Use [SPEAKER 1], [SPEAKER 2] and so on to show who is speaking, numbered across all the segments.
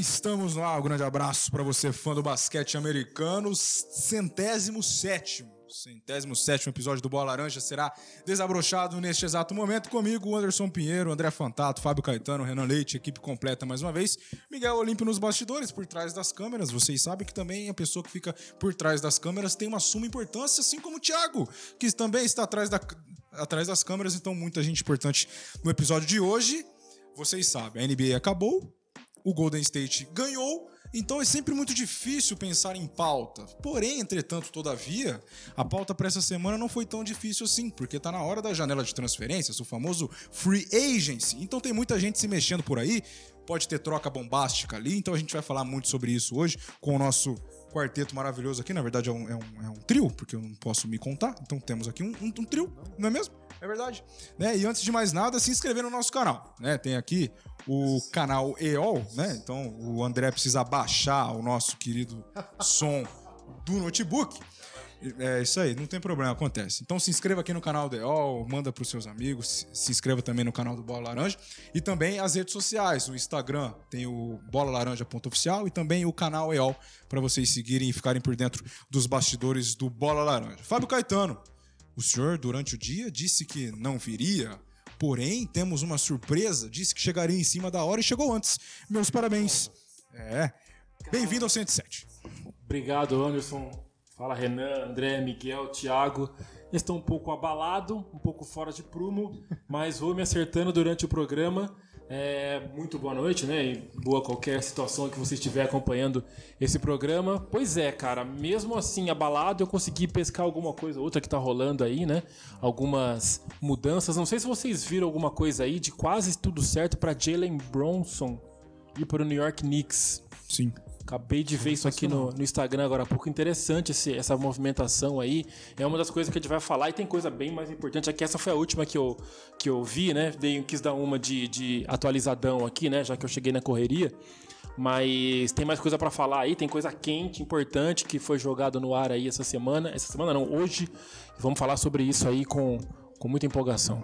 [SPEAKER 1] Estamos lá. Um grande abraço para você, fã do basquete americano. Centésimo sétimo. Centésimo sétimo episódio do Bola Laranja será desabrochado neste exato momento comigo, Anderson Pinheiro, André Fantato, Fábio Caetano, Renan Leite, equipe completa mais uma vez. Miguel Olímpio nos bastidores, por trás das câmeras. Vocês sabem que também a pessoa que fica por trás das câmeras tem uma suma importância, assim como o Thiago, que também está atrás, da, atrás das câmeras. Então, muita gente importante no episódio de hoje. Vocês sabem, a NBA acabou, o Golden State ganhou, então é sempre muito difícil pensar em pauta. Porém, entretanto, todavia, a pauta para essa semana não foi tão difícil assim, porque está na hora da janela de transferências, o famoso free agency. Então tem muita gente se mexendo por aí, pode ter troca bombástica ali, então a gente vai falar muito sobre isso hoje com o nosso quarteto maravilhoso aqui. Na verdade, é um, é um, é um trio, porque eu não posso me contar. Então temos aqui um, um, trio, não é mesmo? É verdade. Né? E antes de mais nada, se inscrever no nosso canal. Né? Tem aqui o canal EOL, né? Então o André precisa baixar o nosso querido som do notebook. É isso aí, não tem problema, acontece. Então se inscreva aqui no canal do EOL, manda para os seus amigos, se inscreva também no canal do Bola Laranja e também as redes sociais, o Instagram tem o bolalaranja.oficial e também o canal EOL para vocês seguirem e ficarem por dentro dos bastidores do Bola Laranja. Fábio Caetano, o senhor durante o dia disse que não viria, porém temos uma surpresa, disse que chegaria em cima da hora e chegou antes. Meus parabéns. É. Bem-vindo ao 107.
[SPEAKER 2] Obrigado, Anderson. Fala Renan, André, Miguel, Thiago. Estou um pouco abalado, um pouco fora de prumo, mas vou me acertando durante o programa. É, muito boa noite, né? E boa qualquer situação que você estiver acompanhando esse programa. Pois é, cara, mesmo assim abalado, eu consegui pescar alguma coisa, outra que tá rolando aí, né? Algumas mudanças. Não sei se vocês viram alguma coisa aí de quase tudo certo para Jalen Bronson ir para o New York Knicks.
[SPEAKER 1] Sim.
[SPEAKER 2] Acabei de ver isso aqui no, no Instagram agora há pouco. Interessante esse, essa movimentação aí. É uma das coisas que a gente vai falar e tem coisa bem mais importante. Aqui essa foi a última que eu, que eu vi, né? Dei, quis dar uma de, de atualizadão aqui, né? Já que eu cheguei na correria. Mas tem mais coisa para falar aí, tem coisa quente, importante que foi jogado no ar aí essa semana. Essa semana não, hoje. Vamos falar sobre isso aí com, com muita empolgação.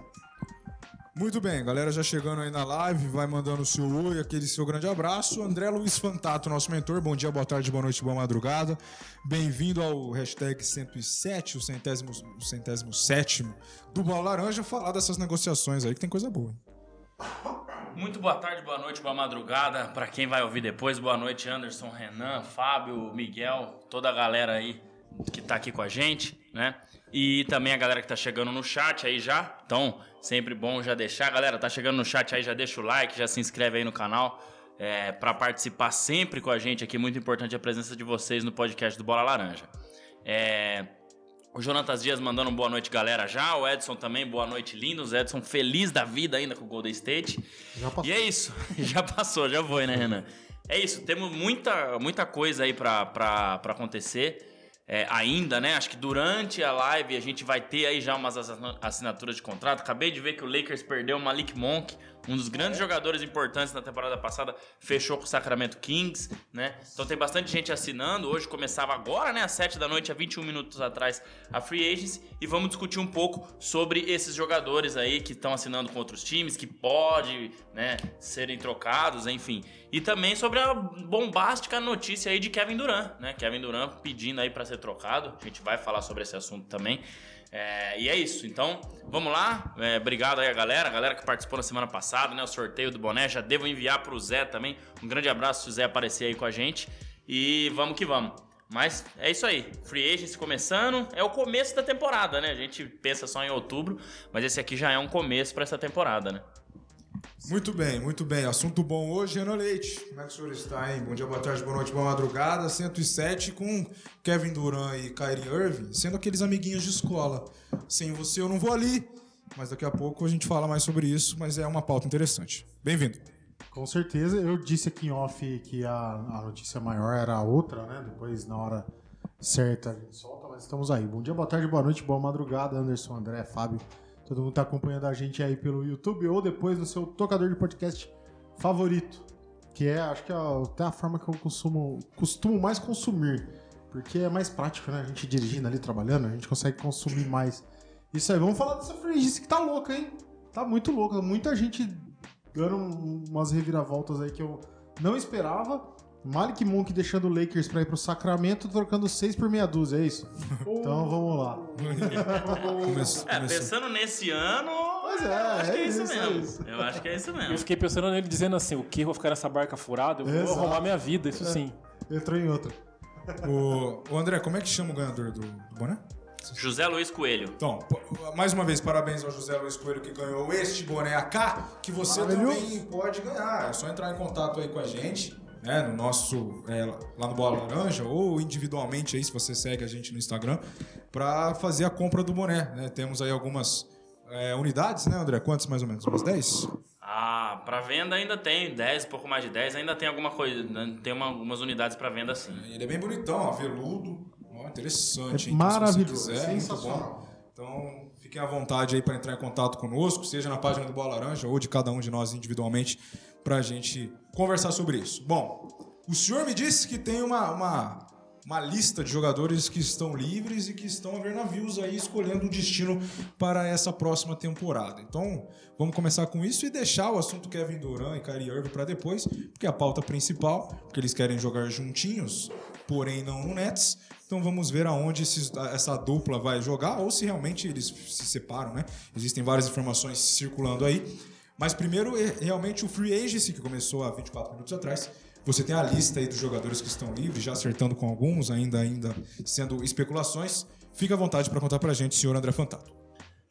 [SPEAKER 1] Muito bem, galera já chegando aí na live, vai mandando o seu oi, aquele seu grande abraço. André Luiz Fantato, nosso mentor, bom dia, boa tarde, boa noite, boa madrugada. Bem-vindo ao hashtag 107, o centésimo, o centésimo sétimo do Bola Laranja, falar dessas negociações aí que tem coisa boa.
[SPEAKER 3] Muito boa tarde, boa noite, boa madrugada. Para quem vai ouvir depois, boa noite, Anderson, Renan, Fábio, Miguel, toda a galera aí que tá aqui com a gente, né? E também a galera que tá chegando no chat aí já. Então, sempre bom já deixar. Galera, tá chegando no chat aí, já deixa o like, já se inscreve aí no canal. É, para participar sempre com a gente aqui, muito importante a presença de vocês no podcast do Bola Laranja. É, o Jonatas Dias mandando boa noite, galera, já. O Edson também, boa noite, lindos. Edson feliz da vida ainda com o Golden State. Já passou. E é isso, já passou, já foi, né, Renan? É isso, temos muita, muita coisa aí para acontecer é, ainda, né? Acho que durante a live a gente vai ter aí já umas assinaturas de contrato. Acabei de ver que o Lakers perdeu o Malik Monk, um dos grandes é. jogadores importantes na temporada passada, fechou com o Sacramento Kings, né? Então tem bastante gente assinando. Hoje começava agora, né? Às 7 da noite, há 21 minutos atrás, a Free Agents. E vamos discutir um pouco sobre esses jogadores aí que estão assinando com outros times, que pode, né, serem trocados, enfim. E também sobre a bombástica notícia aí de Kevin Durant, né? Kevin Durant pedindo aí para ser trocado. A gente vai falar sobre esse assunto também. É, e é isso. Então, vamos lá. É, obrigado aí a galera, a galera que participou na semana passada, né? O sorteio do boné. Já devo enviar para o Zé também. Um grande abraço se o Zé aparecer aí com a gente. E vamos que vamos. Mas é isso aí. Free Agents começando. É o começo da temporada, né? A gente pensa só em outubro, mas esse aqui já é um começo para essa temporada, né?
[SPEAKER 1] Muito bem, muito bem. Assunto bom hoje, Ana Leite. Como é que o senhor está, hein? Bom dia, boa tarde, boa noite, boa madrugada. 107 com Kevin Durant e Kyrie Irving, sendo aqueles amiguinhos de escola. Sem você eu não vou ali, mas daqui a pouco a gente fala mais sobre isso, mas é uma pauta interessante. Bem-vindo.
[SPEAKER 4] Com certeza, eu disse aqui em off que a, a notícia maior era a outra, né? Depois, na hora certa, a gente solta, mas estamos aí. Bom dia, boa tarde, boa noite, boa madrugada, Anderson, André, Fábio. Todo mundo está acompanhando a gente aí pelo YouTube ou depois no seu tocador de podcast favorito. Que é, acho que é até a forma que eu consumo, costumo mais consumir. Porque é mais prático, né? A gente dirigindo ali, trabalhando, a gente consegue consumir mais. Isso aí, vamos falar dessa franquia que tá louca, hein? Tá muito louca. Muita gente dando um- umas reviravoltas aí que eu não esperava. Malik Monk deixando o Lakers pra ir pro Sacramento, trocando 6 por meia dúzia, é isso? Então vamos lá.
[SPEAKER 1] Começou,
[SPEAKER 3] É,
[SPEAKER 1] começou.
[SPEAKER 3] pensando nesse ano,
[SPEAKER 4] Pois é,
[SPEAKER 3] eu acho que é
[SPEAKER 4] é
[SPEAKER 3] isso,
[SPEAKER 4] isso, é
[SPEAKER 3] mesmo.
[SPEAKER 4] isso.
[SPEAKER 3] Eu acho que é isso
[SPEAKER 2] Eu
[SPEAKER 3] mesmo.
[SPEAKER 2] fiquei pensando nele dizendo assim, o que? Vou ficar nessa barca furada? Eu vou
[SPEAKER 4] Exato.
[SPEAKER 2] arrumar minha vida, isso sim.
[SPEAKER 4] Entrou em outra.
[SPEAKER 1] O, o André, como é que chama o ganhador do, do boné?
[SPEAKER 3] José Luiz Coelho.
[SPEAKER 1] Então, mais uma vez, parabéns ao José Luiz Coelho que ganhou este boné AK, que você também pode ganhar. É só entrar em contato aí com a gente, né, no nosso, é, lá no Bola Laranja, ou individualmente aí, se você segue a gente no Instagram, para fazer a compra do boné. né? Temos aí algumas é, unidades, né, André? Quantas mais ou menos? Umas 10?
[SPEAKER 3] Ah, pra venda ainda tem 10, pouco mais de 10, ainda tem alguma coisa, né? tem uma- algumas unidades pra venda sim.
[SPEAKER 1] Ele é bem bonitão, ó, veludo. Ó, interessante.
[SPEAKER 4] É
[SPEAKER 1] hein? Então, se você
[SPEAKER 4] maravilhoso,
[SPEAKER 1] quiser, muito
[SPEAKER 4] sensacional.
[SPEAKER 1] bom. Então, fiquem à vontade aí para entrar em contato conosco, seja na página do Bola Laranja ou de cada um de nós individualmente, para a gente conversar sobre isso. Bom, o senhor me disse que tem uma, uma, uma lista de jogadores que estão livres e que estão a ver navios aí escolhendo o destino para essa próxima temporada. Então, vamos começar com isso e deixar o assunto Kevin Durant e Kyrie Irving para depois, porque é a pauta principal, porque eles querem jogar juntinhos, porém não no Nets. Então vamos ver aonde esses- essa dupla vai jogar ou se realmente eles se separam, né? Existem várias informações circulando aí. Mas primeiro, é realmente o Free Agency, que começou há 24 minutos atrás. Você tem a lista aí dos jogadores que estão livres, já acertando com alguns, ainda ainda sendo especulações. Fica à vontade para contar pra gente, senhor André Fantato.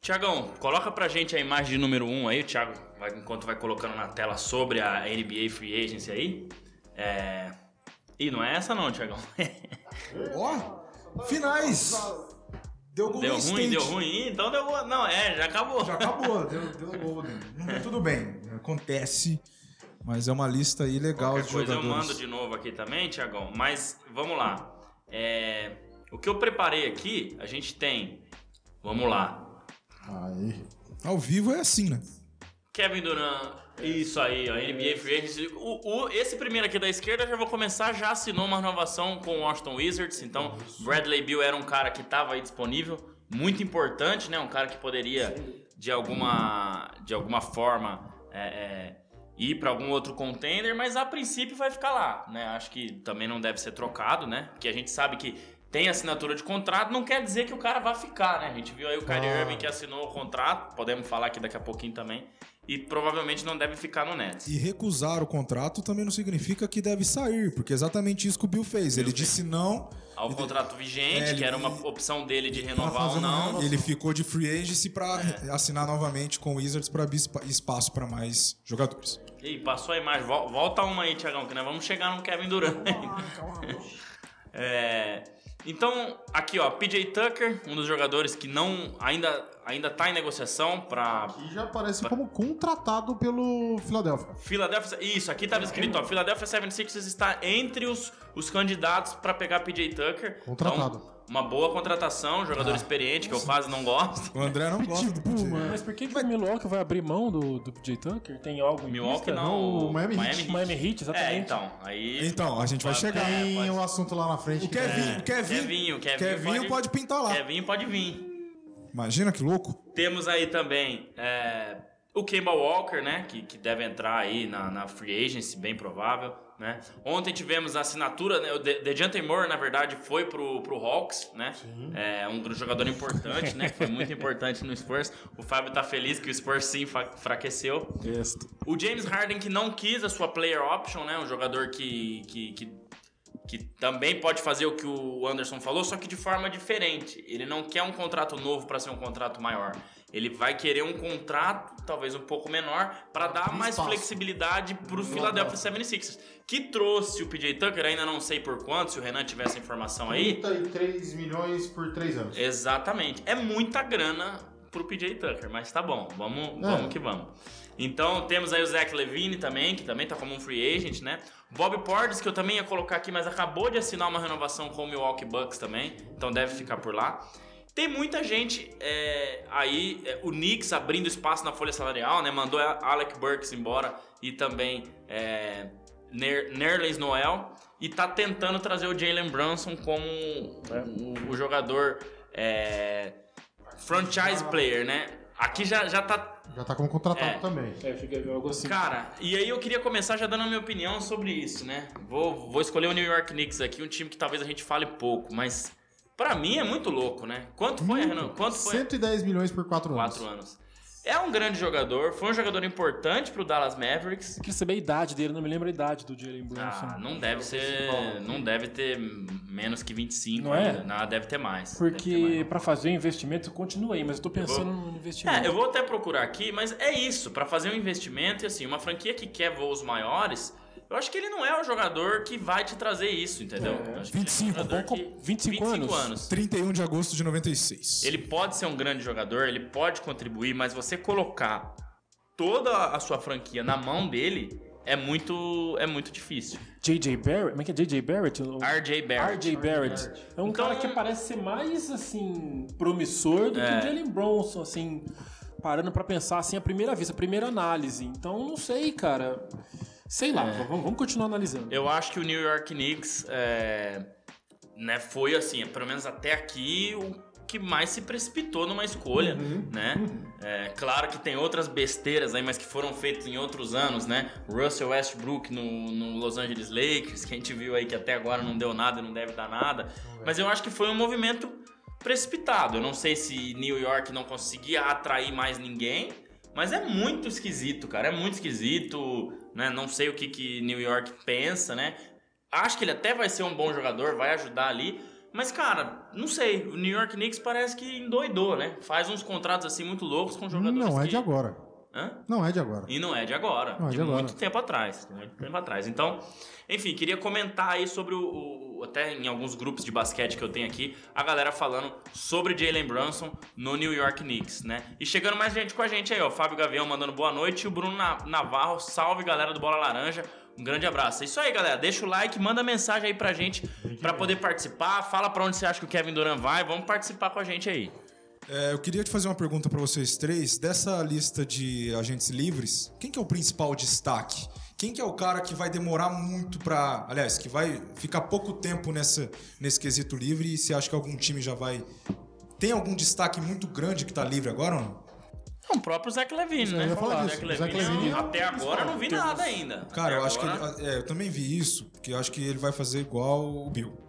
[SPEAKER 3] Tiagão, coloca pra gente a imagem de número 1 aí, o Thiago, vai- enquanto vai colocando na tela sobre a NBA Free Agency aí. É... Ih, não é essa não, Tiagão.
[SPEAKER 1] Ó, finais! Deu Golden
[SPEAKER 3] deu ruim,
[SPEAKER 1] State.
[SPEAKER 3] deu ruim. Então deu gol. Não, é, já acabou.
[SPEAKER 1] Já acabou, deu, deu Golden. Não, tudo bem, acontece. Mas é uma lista aí legal
[SPEAKER 3] Qualquer
[SPEAKER 1] de
[SPEAKER 3] coisa eu
[SPEAKER 1] jogadores.
[SPEAKER 3] mando de novo aqui também, Tiagão. Mas vamos lá. É, O que eu preparei aqui, a gente tem. Vamos lá.
[SPEAKER 4] Aí.
[SPEAKER 1] Ao vivo é assim, né?
[SPEAKER 3] Kevin Durant, isso aí, ó, NBA Free Agency. O, o- esse primeiro aqui da esquerda, já vou começar, já assinou uma renovação com o Washington Wizards. Então, Bradley Bill era um cara que estava aí disponível, muito importante, né? Um cara que poderia, de alguma, de alguma forma, é, é, ir para algum outro contender, mas a princípio vai ficar lá, né? Acho que também não deve ser trocado, né? Porque a gente sabe que tem assinatura de contrato, não quer dizer que o cara vai ficar, né? A gente viu aí o Kyrie
[SPEAKER 4] Ah.
[SPEAKER 3] Irving que assinou o contrato, podemos falar aqui daqui a pouquinho também, e provavelmente não deve ficar no Nets.
[SPEAKER 1] E recusar o contrato também não significa que deve sair, porque é exatamente isso que o Bill fez. Ele disse não.
[SPEAKER 3] Ao contrato vigente,
[SPEAKER 1] É,
[SPEAKER 3] que era uma opção dele de
[SPEAKER 1] pra
[SPEAKER 3] renovar ou não.
[SPEAKER 1] Ele ficou de free agency para assinar novamente com o Wizards para abrir espa- espaço para mais jogadores.
[SPEAKER 3] Ih, passou a imagem. Vol- Volta uma aí, Tiagão, que nós vamos chegar no Kevin Durant. É, então, aqui ó, PJ Tucker, um dos jogadores que não ainda, ainda tá em negociação para
[SPEAKER 4] E já aparece como contratado pelo Philadelphia.
[SPEAKER 3] Philadelphia. Isso, aqui tava escrito, ó, Philadelphia 76ers está entre os, os candidatos para pegar PJ Tucker.
[SPEAKER 4] Contratado.
[SPEAKER 3] Então, uma boa contratação, jogador experiente, que eu quase não gosto.
[SPEAKER 1] O André não gosta do PJ.
[SPEAKER 2] Mas por que, que o Milwaukee vai abrir mão do, do PJ Tucker? Tem algo em
[SPEAKER 3] Milwaukee
[SPEAKER 2] vista?
[SPEAKER 3] não.
[SPEAKER 4] o Miami Heat.
[SPEAKER 2] Miami Heat, exatamente.
[SPEAKER 3] É, então. Aí.
[SPEAKER 1] Então, a gente vai chegar.
[SPEAKER 3] é,
[SPEAKER 4] Tem
[SPEAKER 3] pode-
[SPEAKER 4] um assunto lá na frente.
[SPEAKER 1] O
[SPEAKER 4] que
[SPEAKER 1] Kevin,
[SPEAKER 4] é-
[SPEAKER 1] o Kevin,
[SPEAKER 3] Kevinho, Kevinho
[SPEAKER 1] Kevinho
[SPEAKER 3] pode-
[SPEAKER 1] pode pintar lá.
[SPEAKER 3] Kevin pode vir.
[SPEAKER 1] Imagina que louco.
[SPEAKER 3] Temos aí também é, o Kemba Walker, né? Que, que deve entrar aí na, na free agency, bem provável. Né? Ontem tivemos a assinatura, né? O De- Dejante Moore, na verdade, foi pro, pro Hawks, né? É um jogador importante, né? Foi muito importante no Spurs. O Fábio tá feliz que o Spurs sim.
[SPEAKER 2] Este.
[SPEAKER 3] O James Harden que não quis a sua player option, né? Um jogador que, que, que, que também pode fazer o que o Anderson falou, só que de forma diferente. Ele não quer um contrato novo para ser um contrato maior. Ele vai querer um contrato, talvez um pouco menor, para dar mais
[SPEAKER 4] espaço.
[SPEAKER 3] flexibilidade para o Philadelphia 76ers. Que trouxe o PJ Tucker, ainda não sei por quanto, se o Renan tivesse informação aí.
[SPEAKER 4] 33 milhões por 3 anos.
[SPEAKER 3] Exatamente. É muita grana pro PJ Tucker, mas tá bom, vamos, vamos que vamos. Então temos aí o Zach Levine também, que também tá como um free agent, né? Bob Portis, que eu também ia colocar aqui, mas acabou de assinar uma renovação com o Milwaukee Bucks também, então deve ficar por lá. Tem muita gente é, aí, é, o Knicks abrindo espaço na folha salarial, né? Mandou a Alec Burks embora e também é, Ner Nerlens Noel. E tá tentando trazer o Jalen Brunson como né, o, o jogador é, franchise player, né? Aqui já, já tá
[SPEAKER 4] Já tá como contratado
[SPEAKER 3] É.
[SPEAKER 4] também.
[SPEAKER 2] É, fica algo assim.
[SPEAKER 3] Cara, e aí eu queria começar já dando a minha opinião sobre isso, né? Vou, vou escolher o New York Knicks aqui, um time que talvez a gente fale pouco, mas pra mim é muito louco, né? Quanto foi, Renan? Quanto foi?
[SPEAKER 4] 110 milhões por 4 anos.
[SPEAKER 3] Quatro anos. É um grande jogador, foi um jogador importante pro Dallas Mavericks.
[SPEAKER 2] Eu queria saber a idade dele, não me lembro a idade do Jalen Brunson.
[SPEAKER 3] Ah, não deve ser. Não deve ter menos que 25
[SPEAKER 2] Não é?
[SPEAKER 3] ainda. Não, deve ter mais.
[SPEAKER 2] Porque
[SPEAKER 3] mais.
[SPEAKER 2] pra fazer o investimento, continua aí, mas eu tô pensando no investimento.
[SPEAKER 3] É, eu vou até procurar aqui, mas é isso, pra fazer um investimento e assim, uma franquia que quer voos maiores, eu acho que ele não é o jogador que vai te trazer isso, entendeu?
[SPEAKER 2] É.
[SPEAKER 3] Eu acho que ele é um
[SPEAKER 1] 25,
[SPEAKER 2] bom,
[SPEAKER 3] que-
[SPEAKER 2] 25 anos.
[SPEAKER 1] 31 de agosto de 96.
[SPEAKER 3] Ele pode ser um grande jogador, ele pode contribuir, mas você colocar toda a sua franquia na mão dele é muito é muito difícil.
[SPEAKER 2] J.J. Barrett? Como é que é J.J. Barrett?
[SPEAKER 3] RJ Barrett.
[SPEAKER 2] R.J. Barrett. É um
[SPEAKER 3] Então-
[SPEAKER 2] cara que parece ser mais, assim, promissor do
[SPEAKER 3] É.
[SPEAKER 2] que o Jalen Bronson, assim, parando pra pensar, assim, a primeira vez, a primeira análise. Então, não sei, cara. Sei lá, vamos, vamos continuar analisando.
[SPEAKER 3] Eu acho que o New York Knicks é, né, foi assim, pelo menos até aqui, o que mais se precipitou numa escolha, né? É, claro que tem outras besteiras aí, mas que foram feitas em outros anos, né? Russell Westbrook no, no Los Angeles Lakers, que a gente viu aí que até agora não deu nada e não deve dar nada. Mas eu acho que foi um movimento precipitado. Eu não sei se New York não conseguia atrair mais ninguém, mas é muito esquisito, cara. É muito esquisito, né? Não sei o que, que New York pensa, né? Acho que ele até vai ser um bom jogador, vai ajudar ali. Mas, cara, não sei. O New York Knicks parece que endoidou, né? Faz uns contratos assim muito loucos com jogadores
[SPEAKER 4] Não é
[SPEAKER 3] que...
[SPEAKER 4] de agora.
[SPEAKER 3] Hã?
[SPEAKER 4] Não é de agora.
[SPEAKER 3] E não é de agora,
[SPEAKER 4] Não é
[SPEAKER 3] de,
[SPEAKER 4] de agora.
[SPEAKER 3] muito tempo atrás, muito tempo atrás. Então, enfim, queria comentar aí sobre o, o- até em alguns grupos de basquete que eu tenho aqui, a galera falando sobre Jalen Brunson no New York Knicks, né? E chegando mais gente com a gente aí, ó, Fábio Gavião mandando boa noite e o Bruno Na- Navarro, salve galera do Bola Laranja. Um grande abraço. É isso aí, galera. Deixa o like, manda mensagem aí pra gente pra poder participar. Fala pra onde você acha que o Kevin Durant vai. Vamos participar com a gente aí.
[SPEAKER 1] É, eu queria te fazer uma pergunta pra vocês três. Dessa lista de agentes livres, quem que é o principal destaque? Quem que é o cara que vai demorar muito pra... Aliás, que vai ficar pouco tempo nessa, nesse quesito livre e você acha que algum time já vai... Tem algum destaque muito grande que tá livre agora ou não?
[SPEAKER 3] O próprio Zach Levine, né?
[SPEAKER 4] falar.
[SPEAKER 3] Zach
[SPEAKER 4] Zach
[SPEAKER 3] Levine,
[SPEAKER 4] é
[SPEAKER 3] até agora eu não vi nada ainda.
[SPEAKER 1] Cara,
[SPEAKER 3] Até
[SPEAKER 1] eu acho que ele, é, eu também vi isso, porque eu acho que ele vai fazer igual o Bill.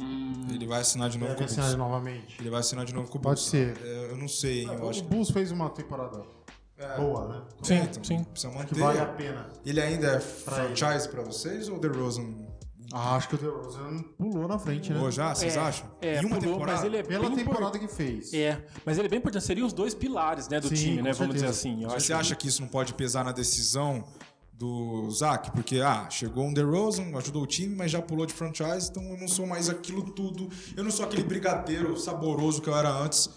[SPEAKER 1] Ele vai assinar de novo com o
[SPEAKER 4] assinar
[SPEAKER 1] Bulls.
[SPEAKER 4] novamente.
[SPEAKER 1] Ele vai assinar de novo com o
[SPEAKER 4] Pode
[SPEAKER 1] Bulls.
[SPEAKER 4] ser.
[SPEAKER 1] É, eu não sei, hein? Eu acho
[SPEAKER 4] O
[SPEAKER 1] que
[SPEAKER 4] Bulls fez uma temporada boa, né?
[SPEAKER 1] É,
[SPEAKER 2] Sim,
[SPEAKER 1] então,
[SPEAKER 2] sim.
[SPEAKER 1] Precisa
[SPEAKER 4] Que
[SPEAKER 1] manter.
[SPEAKER 4] vale a pena.
[SPEAKER 1] Ele ainda é franchise pra vocês ou o DeRozan
[SPEAKER 4] Ah, acho que o DeRozan pulou na frente, né?
[SPEAKER 1] pulou já? Vocês
[SPEAKER 2] É,
[SPEAKER 1] acham?
[SPEAKER 2] É,
[SPEAKER 1] em uma
[SPEAKER 2] pulou,
[SPEAKER 1] temporada?
[SPEAKER 2] mas ele é
[SPEAKER 4] Pela
[SPEAKER 2] bem
[SPEAKER 4] temporada que fez.
[SPEAKER 2] É, mas ele é bem importante. Seriam os dois pilares, né, do
[SPEAKER 4] Sim,
[SPEAKER 2] time,
[SPEAKER 4] com
[SPEAKER 2] né? Vamos dizer
[SPEAKER 4] certeza.
[SPEAKER 2] assim. Eu acho
[SPEAKER 1] Você acha que isso não pode pesar na decisão do Zach? Porque, ah, chegou um DeRozan, ajudou o time, mas já pulou de franchise, então eu não sou mais aquilo tudo. Eu não sou aquele brigadeiro saboroso que eu era antes.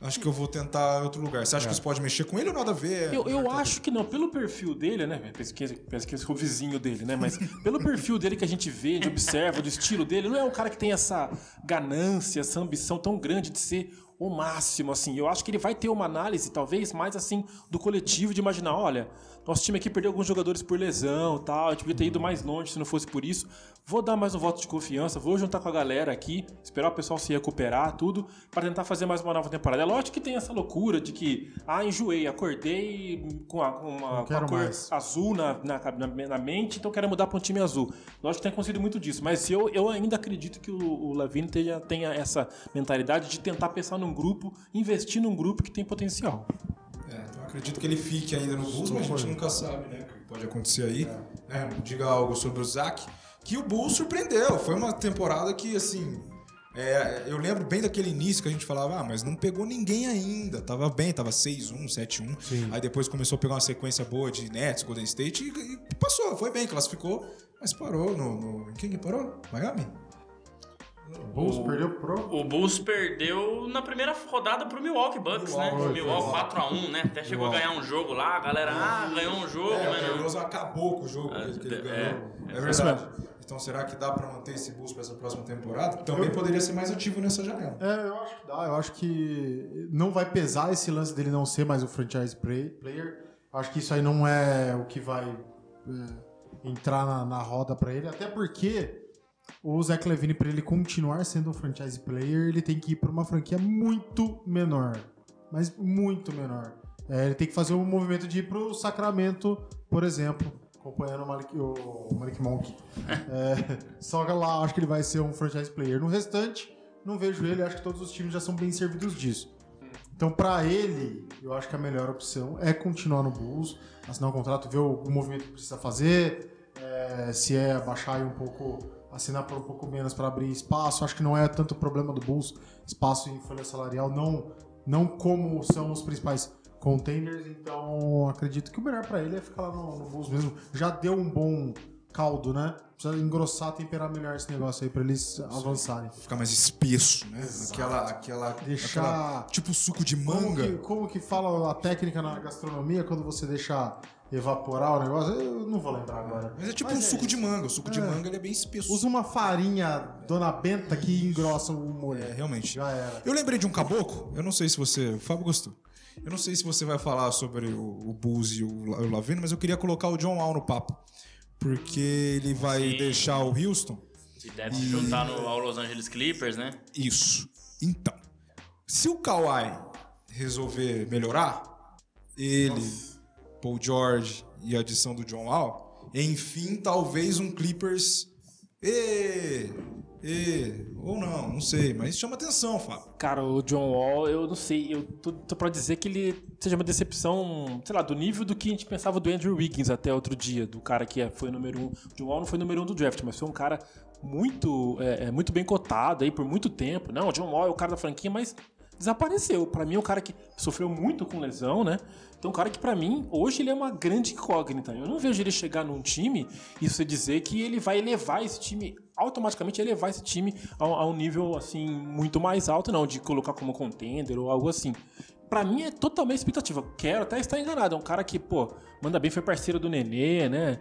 [SPEAKER 1] Acho que eu vou tentar outro lugar. Você acha que isso pode mexer com ele ou nada a ver?
[SPEAKER 2] Eu, eu acho que não, pelo perfil dele, né? Pesquisa, pesquisa com o vizinho dele, né? Mas pelo perfil dele que a gente vê, gente observa, do estilo dele, não é um cara que tem essa ganância, essa ambição tão grande de ser o máximo, assim. Eu acho que ele vai ter uma análise, talvez, mais assim, do coletivo, de imaginar, olha, nosso time aqui perdeu alguns jogadores por lesão tal, a gente podia ter ido mais longe se não fosse por isso. Vou dar mais um voto de confiança, vou juntar com a galera aqui, esperar o pessoal se recuperar, tudo, para tentar fazer mais uma nova temporada. É lógico que tem essa loucura de que, ah, enjoei, acordei com, a, com uma, com a cor
[SPEAKER 4] mais.
[SPEAKER 2] azul na, na, na- na mente, então quero mudar para um time azul. Lógico que tem acontecido muito disso, mas eu, eu ainda acredito que o, o Lavine tenha, tenha essa mentalidade de tentar pensar num grupo, investir num grupo que tem potencial.
[SPEAKER 1] É, então eu acredito que ele fique ainda no Bulls, mas a gente nunca sabe, né? O que pode acontecer aí. É, diga algo sobre o Zach. Que o Bulls surpreendeu. Foi uma temporada que, assim. é, eu lembro bem daquele início que a gente falava, ah, mas não pegou ninguém ainda. Tava bem, tava 6-1, 7-1. Aí depois começou a pegar uma sequência boa de Nets, Golden State e, e passou, foi bem, classificou, mas parou no. no em quem que parou? Miami?
[SPEAKER 4] O Bulls perdeu pro.
[SPEAKER 3] O Bulls perdeu na primeira rodada pro Milwaukee Bucks, né?
[SPEAKER 1] Milwaukee,
[SPEAKER 3] Milwaukee
[SPEAKER 1] foi.
[SPEAKER 3] 4x1, né? Até chegou a ganhar um jogo lá, a galera, ah, ganhou um jogo,
[SPEAKER 1] É,
[SPEAKER 3] mas
[SPEAKER 1] o
[SPEAKER 3] não.
[SPEAKER 1] Acabou com o jogo que ele
[SPEAKER 3] é,
[SPEAKER 1] ganhou.
[SPEAKER 3] é
[SPEAKER 1] É, verdade. Então será que dá pra manter esse Bulls pra essa próxima temporada? Também poderia ser mais ativo nessa janela.
[SPEAKER 4] É, eu acho que dá. Eu acho que não vai pesar esse lance dele não ser mais o franchise play- player. Acho que isso aí não é o que vai é, entrar na, na roda pra ele. Até porque o Zach Levine, pra ele continuar sendo um franchise player, ele tem que ir pra uma franquia muito menor. Mas muito menor. É, ele tem que fazer um movimento de ir pro Sacramento, por exemplo, acompanhando o Malik, o Malik Monk. É, só que lá acho que ele vai ser um franchise player. No restante, não vejo ele, acho que todos os times já são bem servidos disso. Então, pra ele, eu acho que a melhor opção é continuar no Bulls, assinar um contrato, ver o, o movimento que precisa fazer, é, se é baixar aí um pouco, assinar por um pouco menos para abrir espaço. Acho que não é tanto problema do Bulls, espaço em folha salarial, não, não como são os principais contenders. Então, acredito que o melhor para ele é ficar lá no, no Bulls mesmo. Já deu um bom caldo, né? Precisa engrossar, temperar melhor esse negócio aí para eles avançarem.
[SPEAKER 1] Ficar mais espesso, né? Aquela, aquela,
[SPEAKER 4] Deixar-
[SPEAKER 1] aquela- tipo suco de
[SPEAKER 4] Como
[SPEAKER 1] manga.
[SPEAKER 4] que, como que fala a técnica na gastronomia quando você deixa evaporar o negócio? Eu não vou lembrar agora.
[SPEAKER 1] Mas é tipo
[SPEAKER 4] Mas
[SPEAKER 1] um
[SPEAKER 4] é
[SPEAKER 1] suco de
[SPEAKER 4] isso.
[SPEAKER 1] manga. O suco de
[SPEAKER 4] É.
[SPEAKER 1] manga ele é bem espesso.
[SPEAKER 4] Usa uma farinha Dona Benta que engrossa o molho.
[SPEAKER 1] É, realmente.
[SPEAKER 4] Já era.
[SPEAKER 1] Eu lembrei de um caboclo, eu não sei se você. O Fábio gostou. Eu não sei se você vai falar sobre o, o Bulls e o, o Lavino, mas eu queria colocar o John Wall no papo. Porque ele vai
[SPEAKER 3] Sim.
[SPEAKER 1] deixar o Houston.
[SPEAKER 3] E deve se juntar no, ao Los Angeles Clippers, né?
[SPEAKER 1] Isso. Então, se o Kawhi resolver melhorar, ele, Paul George e a adição do John Wall, enfim, talvez um Clippers. E, e, ou não, não sei, mas chama atenção, Fábio.
[SPEAKER 2] Cara, o John Wall, eu não sei, eu tô, tô pra dizer que ele seja uma decepção, sei lá, do nível do que a gente pensava do Andrew Wiggins até outro dia, do cara que é- foi número um. O John Wall não foi número um do draft, mas foi um cara muito, é, é, muito bem cotado aí por muito tempo. Não, o John Wall é o cara da franquia, mas desapareceu. Pra mim é um cara que sofreu muito com lesão, né? Então, um cara que pra mim, hoje ele é uma grande incógnita. Eu não vejo ele chegar num time e você dizer que ele vai elevar esse time, automaticamente elevar esse time a, a um nível, assim, muito mais alto, não, de colocar como contender ou algo assim. Pra mim é totalmente expectativa. Quero até estar enganado. É um cara que, pô, manda bem, foi parceiro do Nenê, né?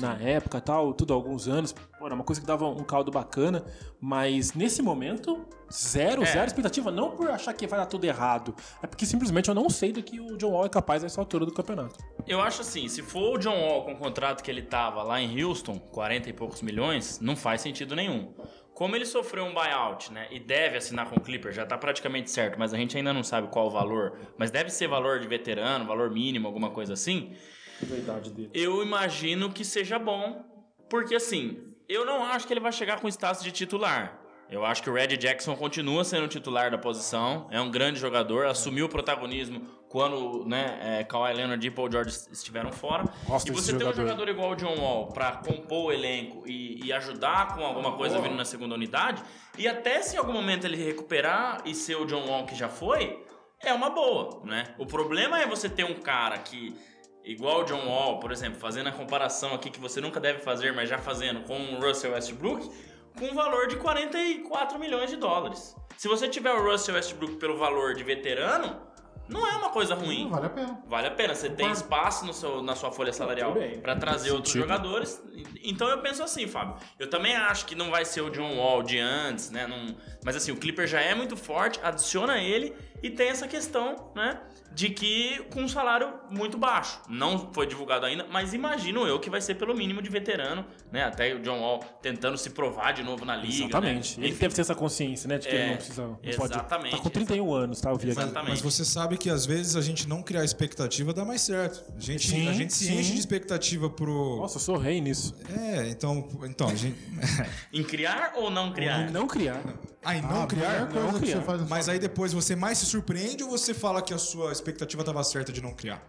[SPEAKER 2] Na época tal, tudo há alguns anos. Pô, era uma coisa que dava um caldo bacana. Mas nesse momento, zero,
[SPEAKER 3] É.
[SPEAKER 2] zero expectativa. Não por achar que vai dar tudo errado. É porque simplesmente eu não sei do que o John Wall é capaz nessa altura do campeonato.
[SPEAKER 3] Eu acho assim, se for o John Wall com o contrato que ele tava lá em Houston, 40 e poucos milhões, não faz sentido nenhum. Como ele sofreu um buyout, né, e deve assinar com o Clippers, já tá praticamente certo, mas a gente ainda não sabe qual o valor, mas deve ser valor de veterano, valor mínimo, alguma coisa assim.
[SPEAKER 2] Verdade dele.
[SPEAKER 3] Eu imagino que seja bom, porque assim, eu não acho que ele vai chegar com status de titular. Eu acho que o Red Jackson continua sendo titular da posição, é um grande jogador, assumiu o protagonismo quando né, é, Kawhi Leonard e Paul George estiveram fora.
[SPEAKER 2] Gosto
[SPEAKER 3] e você ter um
[SPEAKER 2] jogador.
[SPEAKER 3] igual o John Wall pra compor o elenco e, e ajudar com alguma coisa vindo na segunda unidade, e até se em algum momento ele recuperar e ser o John Wall que já foi, é uma boa, né? O problema é você ter um cara que igual o John Wall, por exemplo, fazendo a comparação aqui que você nunca deve fazer, mas já fazendo com o Russell Westbrook, com um valor de 44 milhões de dólares. Se você tiver o Russell Westbrook pelo valor de veterano, não é uma coisa ruim.
[SPEAKER 4] Não vale a pena.
[SPEAKER 3] Vale a pena, você tem espaço no seu, na sua folha salarial para trazer outros
[SPEAKER 2] sentido.
[SPEAKER 3] jogadores. Então eu penso assim, Fábio. Eu também acho que não vai ser o John Wall de antes, né? Não- mas assim, o Clipper já é muito forte, adiciona ele e tem essa questão, né? De que com um salário muito baixo. Não foi divulgado ainda, mas imagino eu que vai ser pelo mínimo de veterano, né? Até o John Wall tentando se provar de novo na liga.
[SPEAKER 2] Exatamente.
[SPEAKER 3] Né?
[SPEAKER 2] Ele deve ter essa consciência, né? De que
[SPEAKER 3] É,
[SPEAKER 2] ele não precisa. Não pode.
[SPEAKER 3] exatamente,
[SPEAKER 2] Tá com 31 anos, tá? Eu vi aqui.
[SPEAKER 3] Exatamente.
[SPEAKER 1] Mas você sabe que às vezes a gente não criar expectativa dá mais certo. A gente,
[SPEAKER 2] Sim,
[SPEAKER 1] a gente se
[SPEAKER 2] sim.
[SPEAKER 1] enche de expectativa pro.
[SPEAKER 2] Nossa, eu sou rei nisso.
[SPEAKER 1] É, então, então a gente.
[SPEAKER 3] Em criar ou não criar?
[SPEAKER 2] Não criar.
[SPEAKER 1] Aí não
[SPEAKER 4] Ah,
[SPEAKER 1] criar.
[SPEAKER 4] coisa
[SPEAKER 2] não
[SPEAKER 4] que
[SPEAKER 2] criar.
[SPEAKER 4] você faz
[SPEAKER 1] Mas
[SPEAKER 4] sua
[SPEAKER 1] aí depois você mais se surpreende ou você fala que a sua expectativa estava certa de não criar?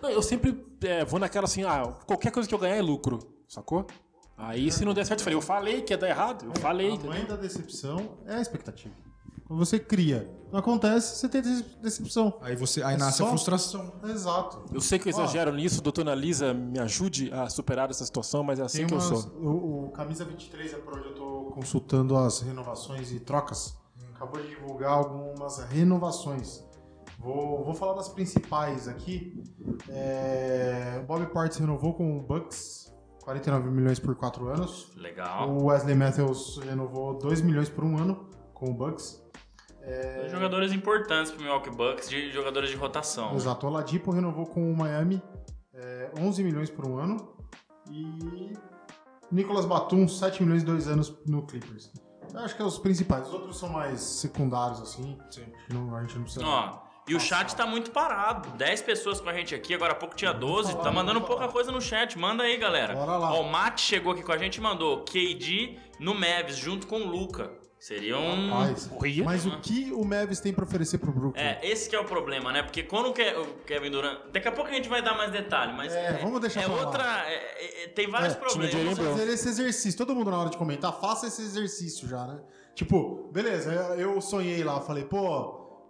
[SPEAKER 2] Não, Eu sempre é, vou naquela assim, ah, qualquer coisa que eu ganhar é lucro, sacou? Aí se não der certo, eu falei, eu falei que ia dar errado, eu falei.
[SPEAKER 4] A mãe da decepção é a expectativa. Você cria, não acontece, você tem decep- decepção.
[SPEAKER 1] Aí você aí
[SPEAKER 4] É
[SPEAKER 1] nasce
[SPEAKER 4] só-
[SPEAKER 1] a frustração.
[SPEAKER 4] Exato.
[SPEAKER 2] Eu sei que eu exagero nisso, doutora Lisa me ajude a superar essa situação, mas é assim
[SPEAKER 4] Tem
[SPEAKER 2] que eu
[SPEAKER 4] umas,
[SPEAKER 2] sou.
[SPEAKER 4] o, o Camisa 23 é por onde eu tô consultando as renovações e trocas. Acabou de divulgar algumas renovações. Vou, vou falar das principais aqui. É, o Bob Parts renovou com o Bucks, 49 milhões por 4 anos.
[SPEAKER 3] Legal.
[SPEAKER 4] O Wesley Matthews renovou 2 milhões por um ano com o Bucks.
[SPEAKER 3] Dois Jogadores importantes pro Milwaukee Bucks, de jogadores de rotação.
[SPEAKER 4] Exato. O Oladipo renovou com o Miami é, 11 milhões por um ano. E Nicolas Batum, 7 milhões e 2 anos no Clippers. Eu acho que é os principais. Os outros são mais secundários, assim. Que não- a gente não precisa...
[SPEAKER 3] Ó, E o chat tá muito parado. 10 pessoas com a gente aqui, agora há pouco tinha 12. Tá mandando pouca coisa no chat. Manda aí, galera.
[SPEAKER 4] Bora lá.
[SPEAKER 3] Ó, o Mate chegou aqui com a gente e mandou KD no Mavis junto com o Luca. Seria um.
[SPEAKER 4] Rapaz, mas o que o Mavis tem pra oferecer pro Brooklyn?
[SPEAKER 3] É, esse que é o problema, né? Porque quando o Ke- o Kevin Durant. Daqui a pouco a gente vai dar mais detalhe, mas.
[SPEAKER 4] É, vamos deixar
[SPEAKER 3] É
[SPEAKER 4] pra lá.
[SPEAKER 3] outra. é- é- tem vários
[SPEAKER 4] É,
[SPEAKER 2] time de
[SPEAKER 3] problemas.
[SPEAKER 2] Jalen Brown.
[SPEAKER 4] fazer esse exercício. Todo mundo na hora de comentar, faça esse exercício já, né? Tipo, beleza, eu sonhei lá, falei, pô,